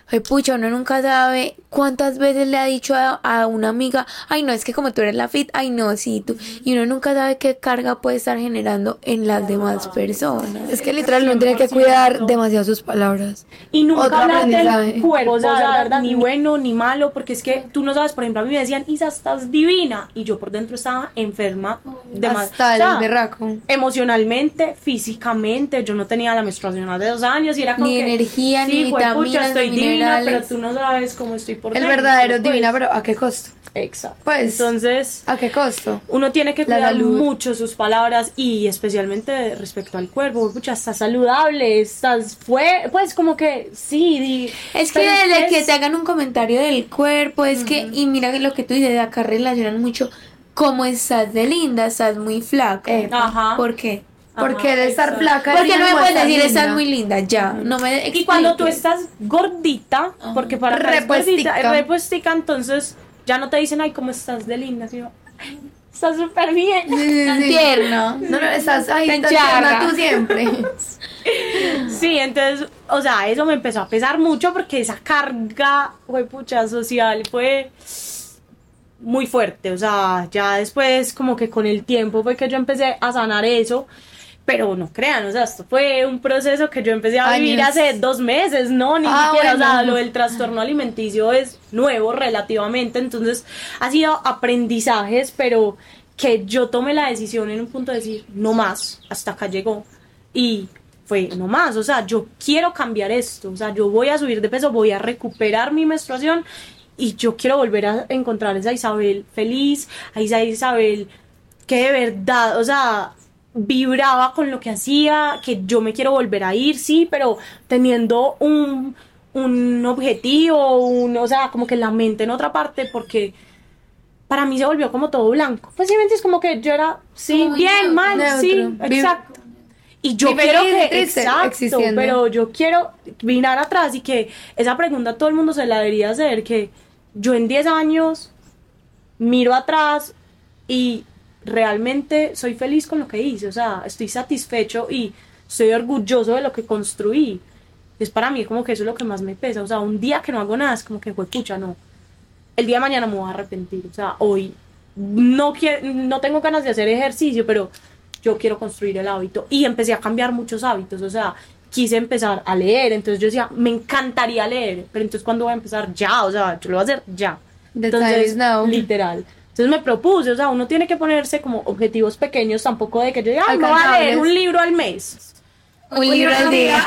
"Ay, pucha, uno nunca sabe cuántas veces le ha dicho a, a una amiga, ay no, es que como tú eres la fit, ay no, sí, tú, y uno nunca sabe qué carga puede estar generando en las demás personas. Es que literal no tiene que cuidar demasiado sus palabras. Y nunca Otro hablar del cuerpo, o sea, ni bueno ni malo, porque es que tú no sabes, por ejemplo, a mí me decían, Isa, estás divina, y yo por dentro estaba enferma de más. Hasta o sea, el berraco. emocionalmente, físicamente, yo no tenía la menstruación hace dos años y era como Ni que, energía, ni sí, vitaminas, estoy divina, pero tú no sabes cómo estoy El verdadero pues. divina, pero ¿a qué costo? Exacto. Pues- Entonces, ¿A qué costo? uno tiene que cuidar mucho sus palabras y especialmente respecto al cuerpo. Pucha, estás saludable, estás fue, pues como que sí. di- Es que desde es- que te hagan un comentario del cuerpo, es que, y mira que lo que tú dices, de acá relacionan mucho cómo estás de linda, estás muy flaca. Eh, Ajá. ¿Por qué? Porque Ajá, de estar exacto. flaca. Porque no me puedes decir, linda. estás muy linda, ya. No me Y cuando tú estás gordita, porque para Repuestica. gordita, repuestica, entonces ya no te dicen, ay, ¿cómo estás de linda? Sino, "Ay, estás súper bien. Sí, sí, Tan sí. tierno. No, no, estás ahí Tan tierna tú siempre. Sí, entonces, o sea, eso me empezó a pesar mucho porque esa carga, fue pucha, social fue muy fuerte. O sea, ya después, como que con el tiempo fue que yo empecé a sanar eso. Pero no crean, o sea, esto fue un proceso que yo empecé a vivir Años. hace dos meses, ¿no? Ni Ah, siquiera, o sea, bueno. lo del trastorno alimenticio es nuevo relativamente, entonces ha sido aprendizajes, pero que yo tomé la decisión en un punto de decir, no más, hasta acá llegó. Y fue, no más, o sea, yo quiero cambiar esto, o sea, yo voy a subir de peso, voy a recuperar mi menstruación y yo quiero volver a encontrar a esa Isabel feliz, a esa Isabel que de verdad, o sea, vibraba con lo que hacía, que yo me quiero volver a ir, sí, pero teniendo un, un objetivo, un, o sea, como que la mente en otra parte, porque para mí se volvió como todo blanco. Pues sí, es como que yo era, sí, Como bien, mal, neutro. sí, exacto. Y yo quiero que, exacto, existiendo. pero yo quiero mirar atrás y que esa pregunta todo el mundo se la debería hacer, que yo en 10 años miro atrás y realmente soy feliz con lo que hice, o sea, estoy satisfecho y estoy orgulloso de lo que construí. Es para mí como que eso es lo que más me pesa. O sea, un día que no hago nada es como que, fue pucha, no. El día de mañana me voy a arrepentir. O sea, hoy no, quiero, no tengo ganas de hacer ejercicio, pero yo quiero construir el hábito. Y empecé a cambiar muchos hábitos. O sea, quise empezar a leer. Entonces yo decía, me encantaría leer. Pero entonces, ¿cuándo voy a empezar? Ya. O sea, yo lo voy a hacer ya. The time is now. literal. Entonces me propuse, o sea, uno tiene que ponerse como objetivos pequeños, tampoco de que yo diga, "Ay, me voy a leer un libro al mes. Un libro al día.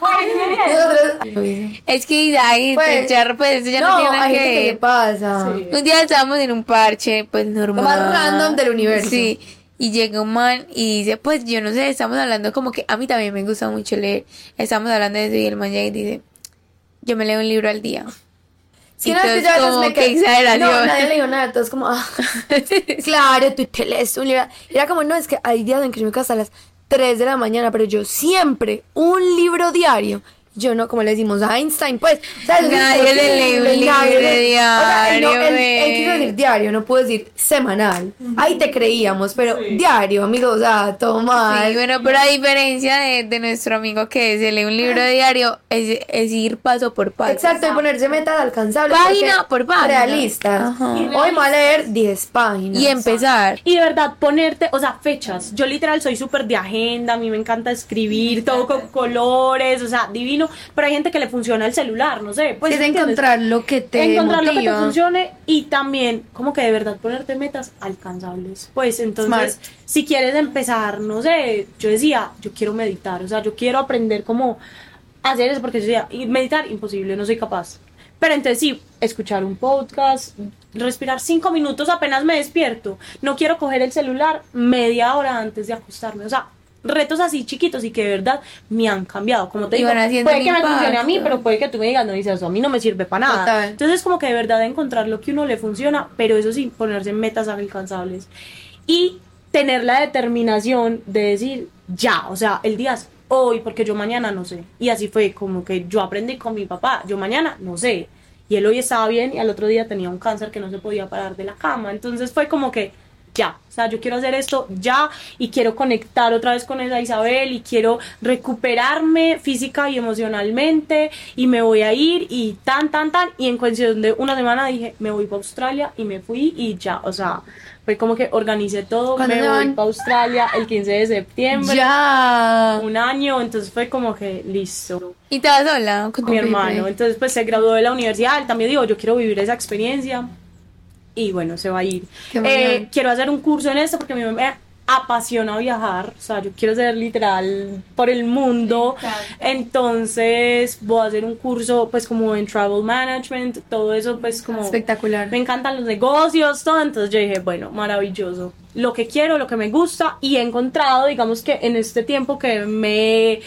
Nosotros- Es que ahí, Pues, ya, pues, eso ya no, no, tiene nada que le pasa. Sí. Un día estábamos en un parche, pues normal. más random del universo. Sí. Y llega un man y dice, pues yo no sé, estamos hablando como que a mí también me gusta mucho leer. Estamos hablando de eso y el man llega y dice, yo me leo un libro al día. Sí, Y no, es que todos yo a veces como, me quedé- exageración. No, nadie le dijo nada, todos como, ah, claro, tú te lees un libro. Era como, no, es que hay días en que yo me quedo hasta las 3 de la mañana, pero yo siempre un libro diario. Yo no, como le decimos a Einstein, pues. o sea, Nadie le lee un libro le- o sea, él no, diario, él- él güey. quiso decir diario, no pudo decir semanal. Ahí te creíamos, pero diario, amigo, o sea, todo mal. Sí, bueno, pero a diferencia de, de nuestro amigo que se lee un libro diario, es, es ir paso por paso. Exacto, y ponerse metas alcanzables. Página por página. Realistas. Ajá. Hoy me voy a leer 10 páginas. Y empezar. Y de verdad, ponerte, o sea, fechas. Yo literal soy súper de agenda, a mí me encanta escribir, todo con colores, o sea, divino. Pero hay gente que le funciona el celular, no sé. Pues, es encontrar lo que te encontrar lo que te funcione y también como que de verdad ponerte metas alcanzables. Pues entonces, Smart. si quieres empezar, no sé, yo decía, yo quiero meditar, o sea, yo quiero aprender cómo hacer eso porque yo decía, meditar imposible, no soy capaz. Pero entonces sí, escuchar un podcast, respirar cinco minutos apenas me despierto. No quiero coger el celular media hora antes de acostarme. O sea, retos así chiquitos y que de verdad me han cambiado. Como te Y digo, puede que me funcione a mí, pero puede que tú me digas, no dices eso, a mí no me sirve para nada. Total. Entonces, como que de verdad encontrar lo que uno le funciona, pero eso sí, ponerse metas alcanzables. Y tener la determinación de decir, ya, o sea, el día es hoy, porque yo mañana no sé. Y así fue como que yo aprendí con mi papá, yo mañana no sé. Y él hoy estaba bien y al otro día tenía un cáncer que no se podía parar de la cama. Entonces fue como que ya, o sea, yo quiero hacer esto ya y quiero conectar otra vez con esa Isabel y quiero recuperarme física y emocionalmente y me voy a ir y tan, tan, tan. Y en cuestión de una semana dije, me voy para Australia y me fui y ya, o sea, fue como que organicé todo, ¿Cuándo me voy para Australia el 15 de septiembre. Ya. Un año, entonces fue como que listo ¿Y te vas sola? Con mi hermano. Entonces, pues se graduó de la universidad. Él también dijo, yo quiero vivir esa experiencia. Y bueno, se va a ir. Eh, quiero hacer un curso en esto porque a mí me apasiona viajar. O sea, yo quiero ser literal por el mundo. Entonces, voy a hacer un curso, pues, como en travel management. Todo eso, pues, como. Espectacular. Me encantan los negocios, todo. Entonces, yo dije, bueno, maravilloso. Lo que quiero, lo que me gusta. Y he encontrado, digamos que en este tiempo que me he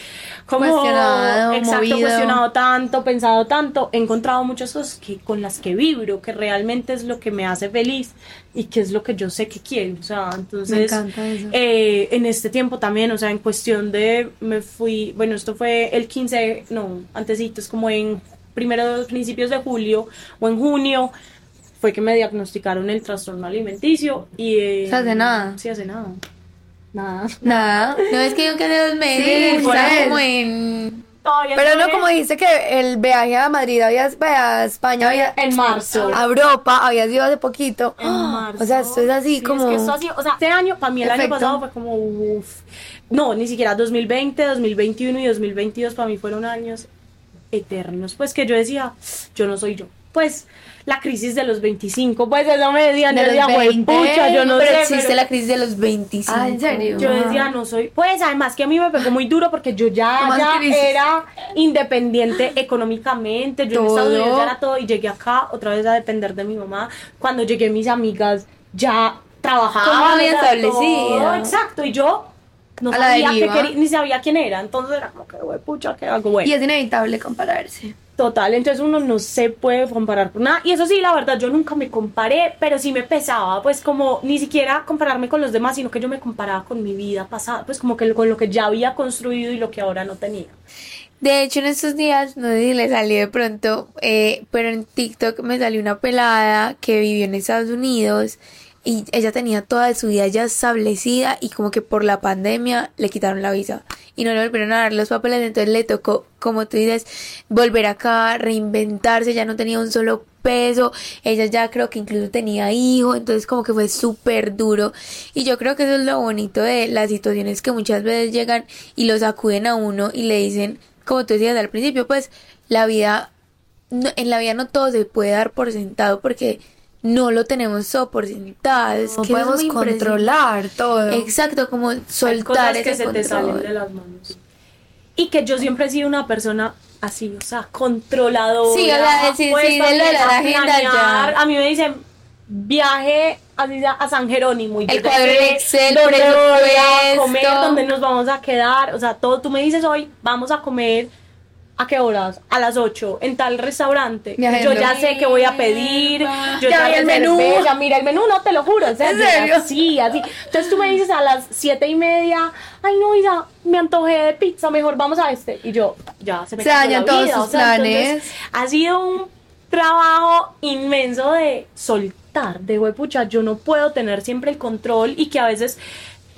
como Cuestionado, exacto, movido. cuestionado tanto, pensado tanto, he encontrado muchas cosas que con las que vibro, que realmente es lo que me hace feliz y que es lo que yo sé que quiero. O sea, entonces, Me encanta eso. eh, en este tiempo también, o sea, en cuestión de, me fui, bueno, esto fue el 15, no, antesito, es como en primeros principios de julio o en junio, fue que me diagnosticaron el trastorno alimenticio y... eh, O sea, hace nada. Sí, hace nada. Nada. Nada. No, es que yo que hace dos meses Sí, por como en... Todavía Pero no como dijiste que el viaje a Madrid había, a España había, en marzo. a Europa había sido hace poquito. En marzo. O sea, esto es así Sí, como. es que esto ha sido- o sea, este año, para mí el año pasado fue como, uff. No, ni siquiera 2020, 2021 y 2022 para mí fueron años eternos. Pues que yo decía, yo no soy yo. Pues la crisis de los 25, pues eso me decían, De yo decía, "Jue 20, pucha, yo no pero sé. existe pero- la crisis de los 25. Ah, ¿en serio? Yo decía, no soy. Pues además que a mí me pegó muy duro porque yo ya, ¿Qué más ya crisis? era independiente económicamente. Yo en Todo. Estados Unidos ya era todo y llegué acá otra vez a depender de mi mamá. Cuando llegué, mis amigas ya trabajaban. Bien era establecido. todo, Exacto, y yo no A sabía quería, ni sabía quién era. Entonces era como que, güey, pucha, ¿qué hago, güey? Y es inevitable compararse. Total, entonces uno no se puede comparar con nada. Y eso sí, la verdad, yo nunca me comparé, pero sí me pesaba, pues como ni siquiera compararme con los demás, sino que yo me comparaba con mi vida pasada, pues como que con lo que ya había construido y lo que ahora no tenía. De hecho, en estos días, no sé si le salió de pronto, eh, pero en TikTok me salió una pelada que vivió en Estados Unidos y ella tenía toda su vida ya establecida y como que por la pandemia le quitaron la visa. Y no le volvieron a dar los papeles, entonces le tocó, como tú dices, volver acá, reinventarse, ya no tenía un solo peso, ella ya creo que incluso tenía hijo, entonces como que fue súper duro. Y yo creo que eso es lo bonito de las situaciones que muchas veces llegan y los acuden a uno y le dicen, como tú decías al principio, pues la vida, no- en la vida no todo se puede dar por sentado porque no lo tenemos todo por sentado, No es podemos controlar todo. Exacto, como Hay soltar cosas ese que se te control. salen de las manos. Y que yo siempre he sido una persona así, o sea, controladora. Sí, o sea, sí, sí, de lo de bien la a agenda ya. A mí me dicen viaje así sea, a San Jerónimo y El cuadro en Excel, dónde voy a comer, dónde nos vamos a quedar, o sea, todo. Tú me dices hoy, vamos a comer. ¿A qué horas? A las 8 en tal restaurante. Yo ya sé qué voy a pedir. Yo Ya vi ya el sé menú. cerveza, Mira el menú, no te lo juro. ¿En serio? ¿En serio? Sí, así. Entonces tú me dices a las siete y media, ay no, Isa, me antojé de pizza, mejor vamos a este. Y yo, ya, se me Se dañan todos o sea, entonces, planes. ha sido un trabajo inmenso de soltar, de güey, pucha, yo no puedo tener siempre el control y que a veces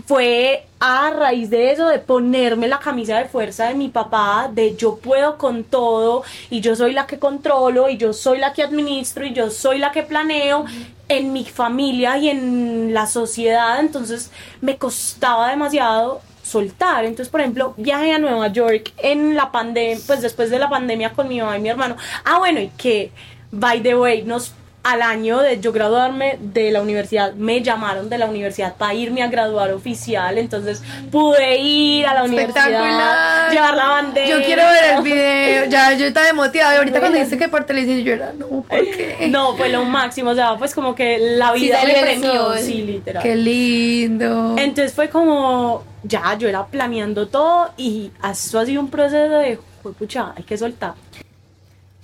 fue a raíz de eso, de ponerme la camisa de fuerza de mi papá, de yo puedo con todo y yo soy la que controlo y yo soy la que administro y yo soy la que planeo en mi familia y en la sociedad, entonces me costaba demasiado soltar. Entonces, por ejemplo, viajé a Nueva York en la pandemia, pues después de la pandemia con mi mamá y mi hermano. Ah, bueno, y que, by the way, nos al año de yo graduarme de la universidad, me llamaron de la universidad para irme a graduar oficial, entonces pude ir a la universidad, llevar la bandera. Yo quiero ver el video. Ya, yo estaba emotivada. Y ahorita cuando dijiste que por televisión yo era, no, ¿por qué? No, fue lo máximo, o sea, pues como que la Sí, vida salió me premió, sí, literal. Qué lindo. Entonces fue como, ya, yo era planeando todo y esto ha sido un proceso de, "Jue pucha, hay que soltar.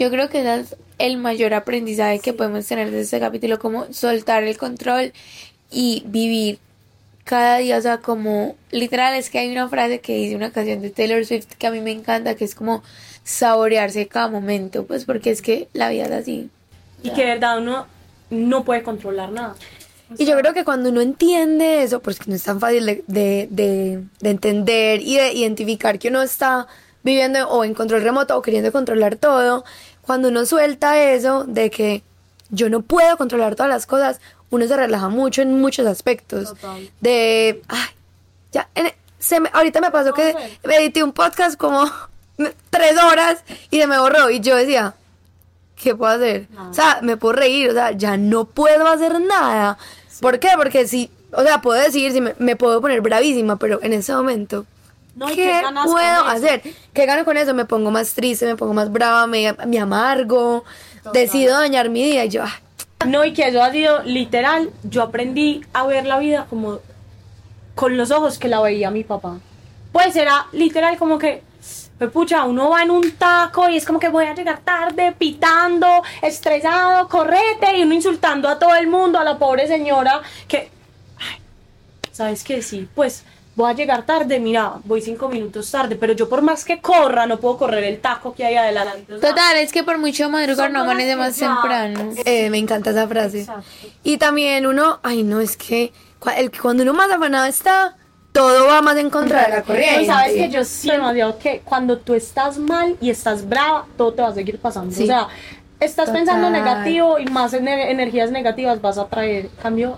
Yo creo que ese es el mayor aprendizaje que podemos tener de este capítulo, como soltar el control y vivir cada día, o sea, como literal es que hay una frase que dice una canción de Taylor Swift que a mí me encanta, que es como saborearse cada momento, pues porque es que la vida es así. Y que de verdad uno no puede controlar nada. Y yo creo que cuando uno entiende eso, pues que no es tan fácil de, de, de- de entender y de identificar que uno está viviendo o en control remoto o queriendo controlar todo, cuando uno suelta eso de que yo no puedo controlar todas las cosas, uno se relaja mucho en muchos aspectos. Total. De, ay, ya, en- se me- ahorita me pasó que me edité un podcast como tres horas y se me borró y yo decía, ¿qué puedo hacer? O sea, me puedo reír, o sea, ya no puedo hacer nada. ¿Por qué? Porque si, o sea, puedo decir, si me, me puedo poner bravísima, pero en ese momento, No, ¿y ¿qué, qué ganas puedo hacer? ¿Qué gano con eso? Me pongo más triste, me pongo más brava, me, me amargo, decido dañar mi día y yo, ah, No, y que eso ha sido literal, yo aprendí a ver la vida como con los ojos que la veía mi papá. Pues era literal como que, pues pucha, uno va en un taco y es como que voy a llegar tarde, pitando, estresado, correte, y uno insultando a todo el mundo, a la pobre señora, que, ay, ¿sabes qué? Sí, pues voy a llegar tarde, mira, voy cinco minutos tarde, pero yo por más que corra, no puedo correr el taco que hay adelante. Total, es que por mucho madrugar no amanece más temprano. eh, me encanta esa frase. Exacto. Y también uno, ay no, es que cuando uno más afanado está, todo va más en contra de la corriente. Y sabes que yo sí demasiado que cuando tú estás mal y estás brava, todo te va a seguir pasando. Sí. O sea, estás Total. pensando negativo y más en e- energías negativas vas a traer. Cambio,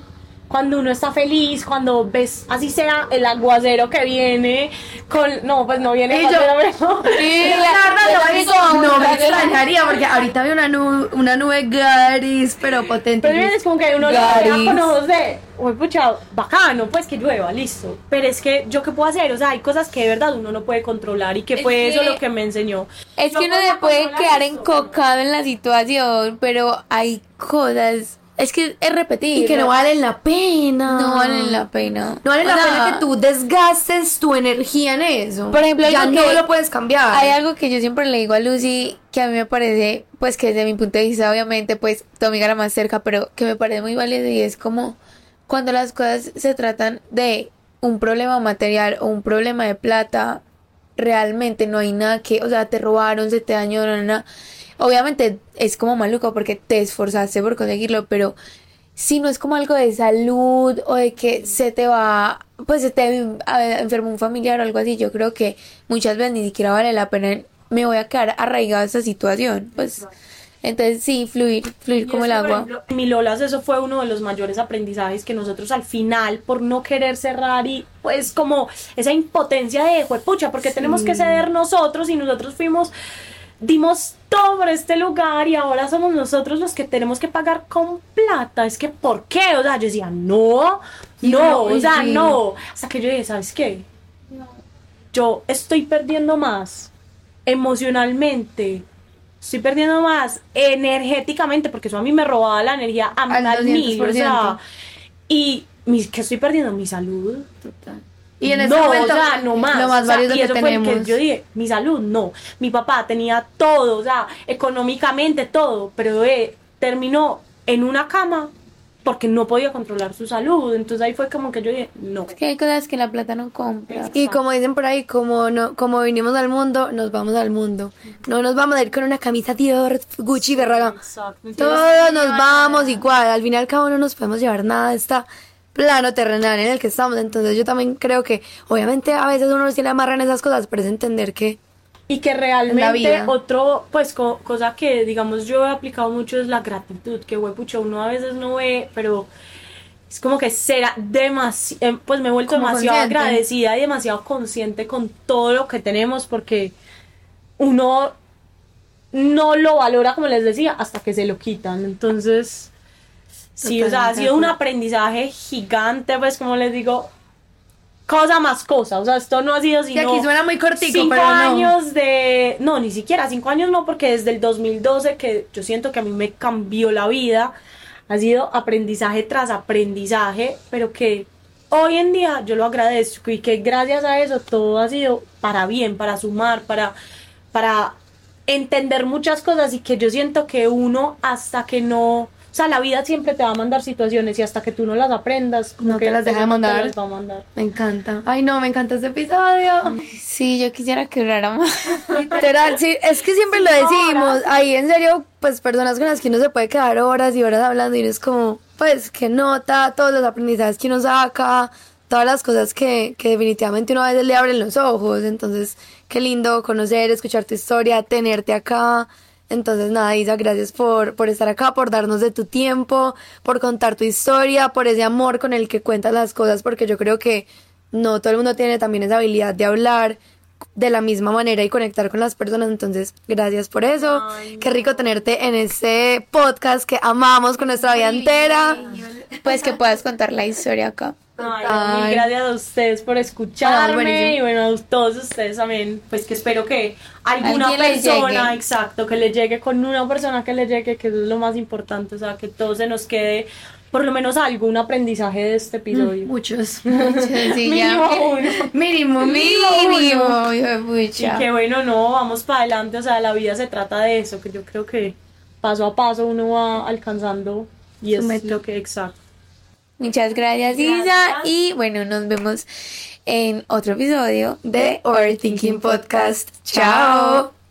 cuando uno está feliz, cuando ves, así sea el aguacero que viene con. No, pues no viene Y yo- aguacero, pero. Sí, la- la no, me extrañaría porque ahorita vi una nube, una nube garis, pero potente. Pero es como que uno lo con ojos de, uy, pucha, bacano, pues que llueva, listo. Pero es que, ¿yo qué puedo hacer? O sea, hay cosas que de verdad uno no puede controlar y que Es fue que- eso lo que me enseñó. Es Yo que uno se puede quedar encocado en la situación, pero hay cosas. Es que es repetir. Y que no valen la pena. no valen la pena. No vale O la sea, pena que tú desgastes tu energía en eso. Por ejemplo, ya no que- lo puedes cambiar. Hay algo que yo siempre le digo a Lucy que a mí me parece, pues que desde mi punto de vista, obviamente, pues tu amiga la más cerca, pero que me parece muy válido y es como cuando las cosas se tratan de un problema material o un problema de plata, realmente no hay nada que, o sea, te robaron, se te dañó, no, no, no. Obviamente es como maluco porque te esforzaste por conseguirlo, pero si no es como algo de salud o de que se te va, pues se te enferma un familiar o algo así, yo creo que muchas veces ni siquiera vale la pena, me voy a quedar arraigado a esa situación, pues. Entonces sí, fluir, fluir como el agua. mi Lolas, eso fue uno de los mayores aprendizajes que nosotros al final, por no querer cerrar y pues como esa impotencia de, pucha, porque tenemos que ceder nosotros y nosotros fuimos dimos todo por este lugar y ahora somos nosotros los que tenemos que pagar con plata. Es que, ¿por qué? O sea, yo decía, no, no, o sea, no. Hasta que yo dije, ¿sabes qué? Yo estoy perdiendo más emocionalmente, estoy perdiendo más energéticamente, porque eso a mí me robaba la energía a, al mil, o sea, y que estoy perdiendo mi salud. Total. Y en ese momento, no más. Lo más valioso que tenemos. yo dije, mi salud, no. Mi papá tenía todo, o sea, económicamente todo, pero eh, terminó en una cama porque no podía controlar su salud. Entonces ahí fue como que yo dije, no. Es que hay cosas que la plata no compra. Y como dicen por ahí, como no, como vinimos al mundo, nos vamos al mundo. No nos vamos a ir con una camisa Dior, Gucci, Ferragamo. Todos nos vamos igual. Al final cada uno no nos podemos llevar nada de esta plano terrenal en el que estamos. Entonces yo también creo que obviamente a veces uno no se le amarran esas cosas, pero es entender que... Y que realmente otro, pues cosa que digamos yo he aplicado mucho es la gratitud, que pucha, uno a veces no ve, pero es como que será demasiado, eh, pues me he vuelto demasiado agradecida y demasiado consciente con todo lo que tenemos porque uno no lo valora como les decía hasta que se lo quitan. Entonces Sí, o sea, ha sido un aprendizaje gigante, pues como les digo, cosa más cosa, o sea, esto no ha sido sino... aquí suena muy cortico, cinco años de... No, ni siquiera, cinco años no, porque desde el 2012 que yo siento que a mí me cambió la vida, ha sido aprendizaje tras aprendizaje, pero que hoy en día yo lo agradezco y que gracias a eso todo ha sido para bien, para sumar, para... para entender muchas cosas y que yo siento que uno hasta que no o sea, la vida siempre te va a mandar situaciones y hasta que tú no las aprendas, como no que las deja de mandar. va a mandar. Me encanta. Ay, no, me encanta este episodio. Sí, yo quisiera que durara más. Literal, sí, es que siempre lo decimos. Ahí, en serio, pues personas con las que uno se puede quedar horas y horas hablando y es como, pues, que nota todos los aprendizajes que uno saca, todas las cosas que, que definitivamente uno a veces le abren los ojos. Entonces, qué lindo conocer, escuchar tu historia, tenerte acá. Entonces, nada, Isa, gracias por, por estar acá, por darnos de tu tiempo, por contar tu historia, por ese amor con el que cuentas las cosas, porque yo creo que no todo el mundo tiene también esa habilidad de hablar de la misma manera y conectar con las personas. Entonces, gracias por eso. Qué rico tenerte en este podcast que amamos con nuestra vida entera. Pues que puedas contar la historia acá. Ay, gracias a ustedes por escucharme y bueno, a todos ustedes también, pues que espero que alguna persona, exacto, que le llegue con una persona que le llegue, que eso es lo más importante, o sea, que todo se nos quede por lo menos algún aprendizaje de este episodio. Mm, muchos. mínimo uno. Mínimo, mínimo. mínimo. Y que bueno, no, vamos para adelante, o sea, la vida se trata de eso, que yo creo que paso a paso uno va alcanzando y es lo que exacto. Muchas gracias, Isa. Y bueno, nos vemos en otro episodio de Overthinking Podcast. Chao.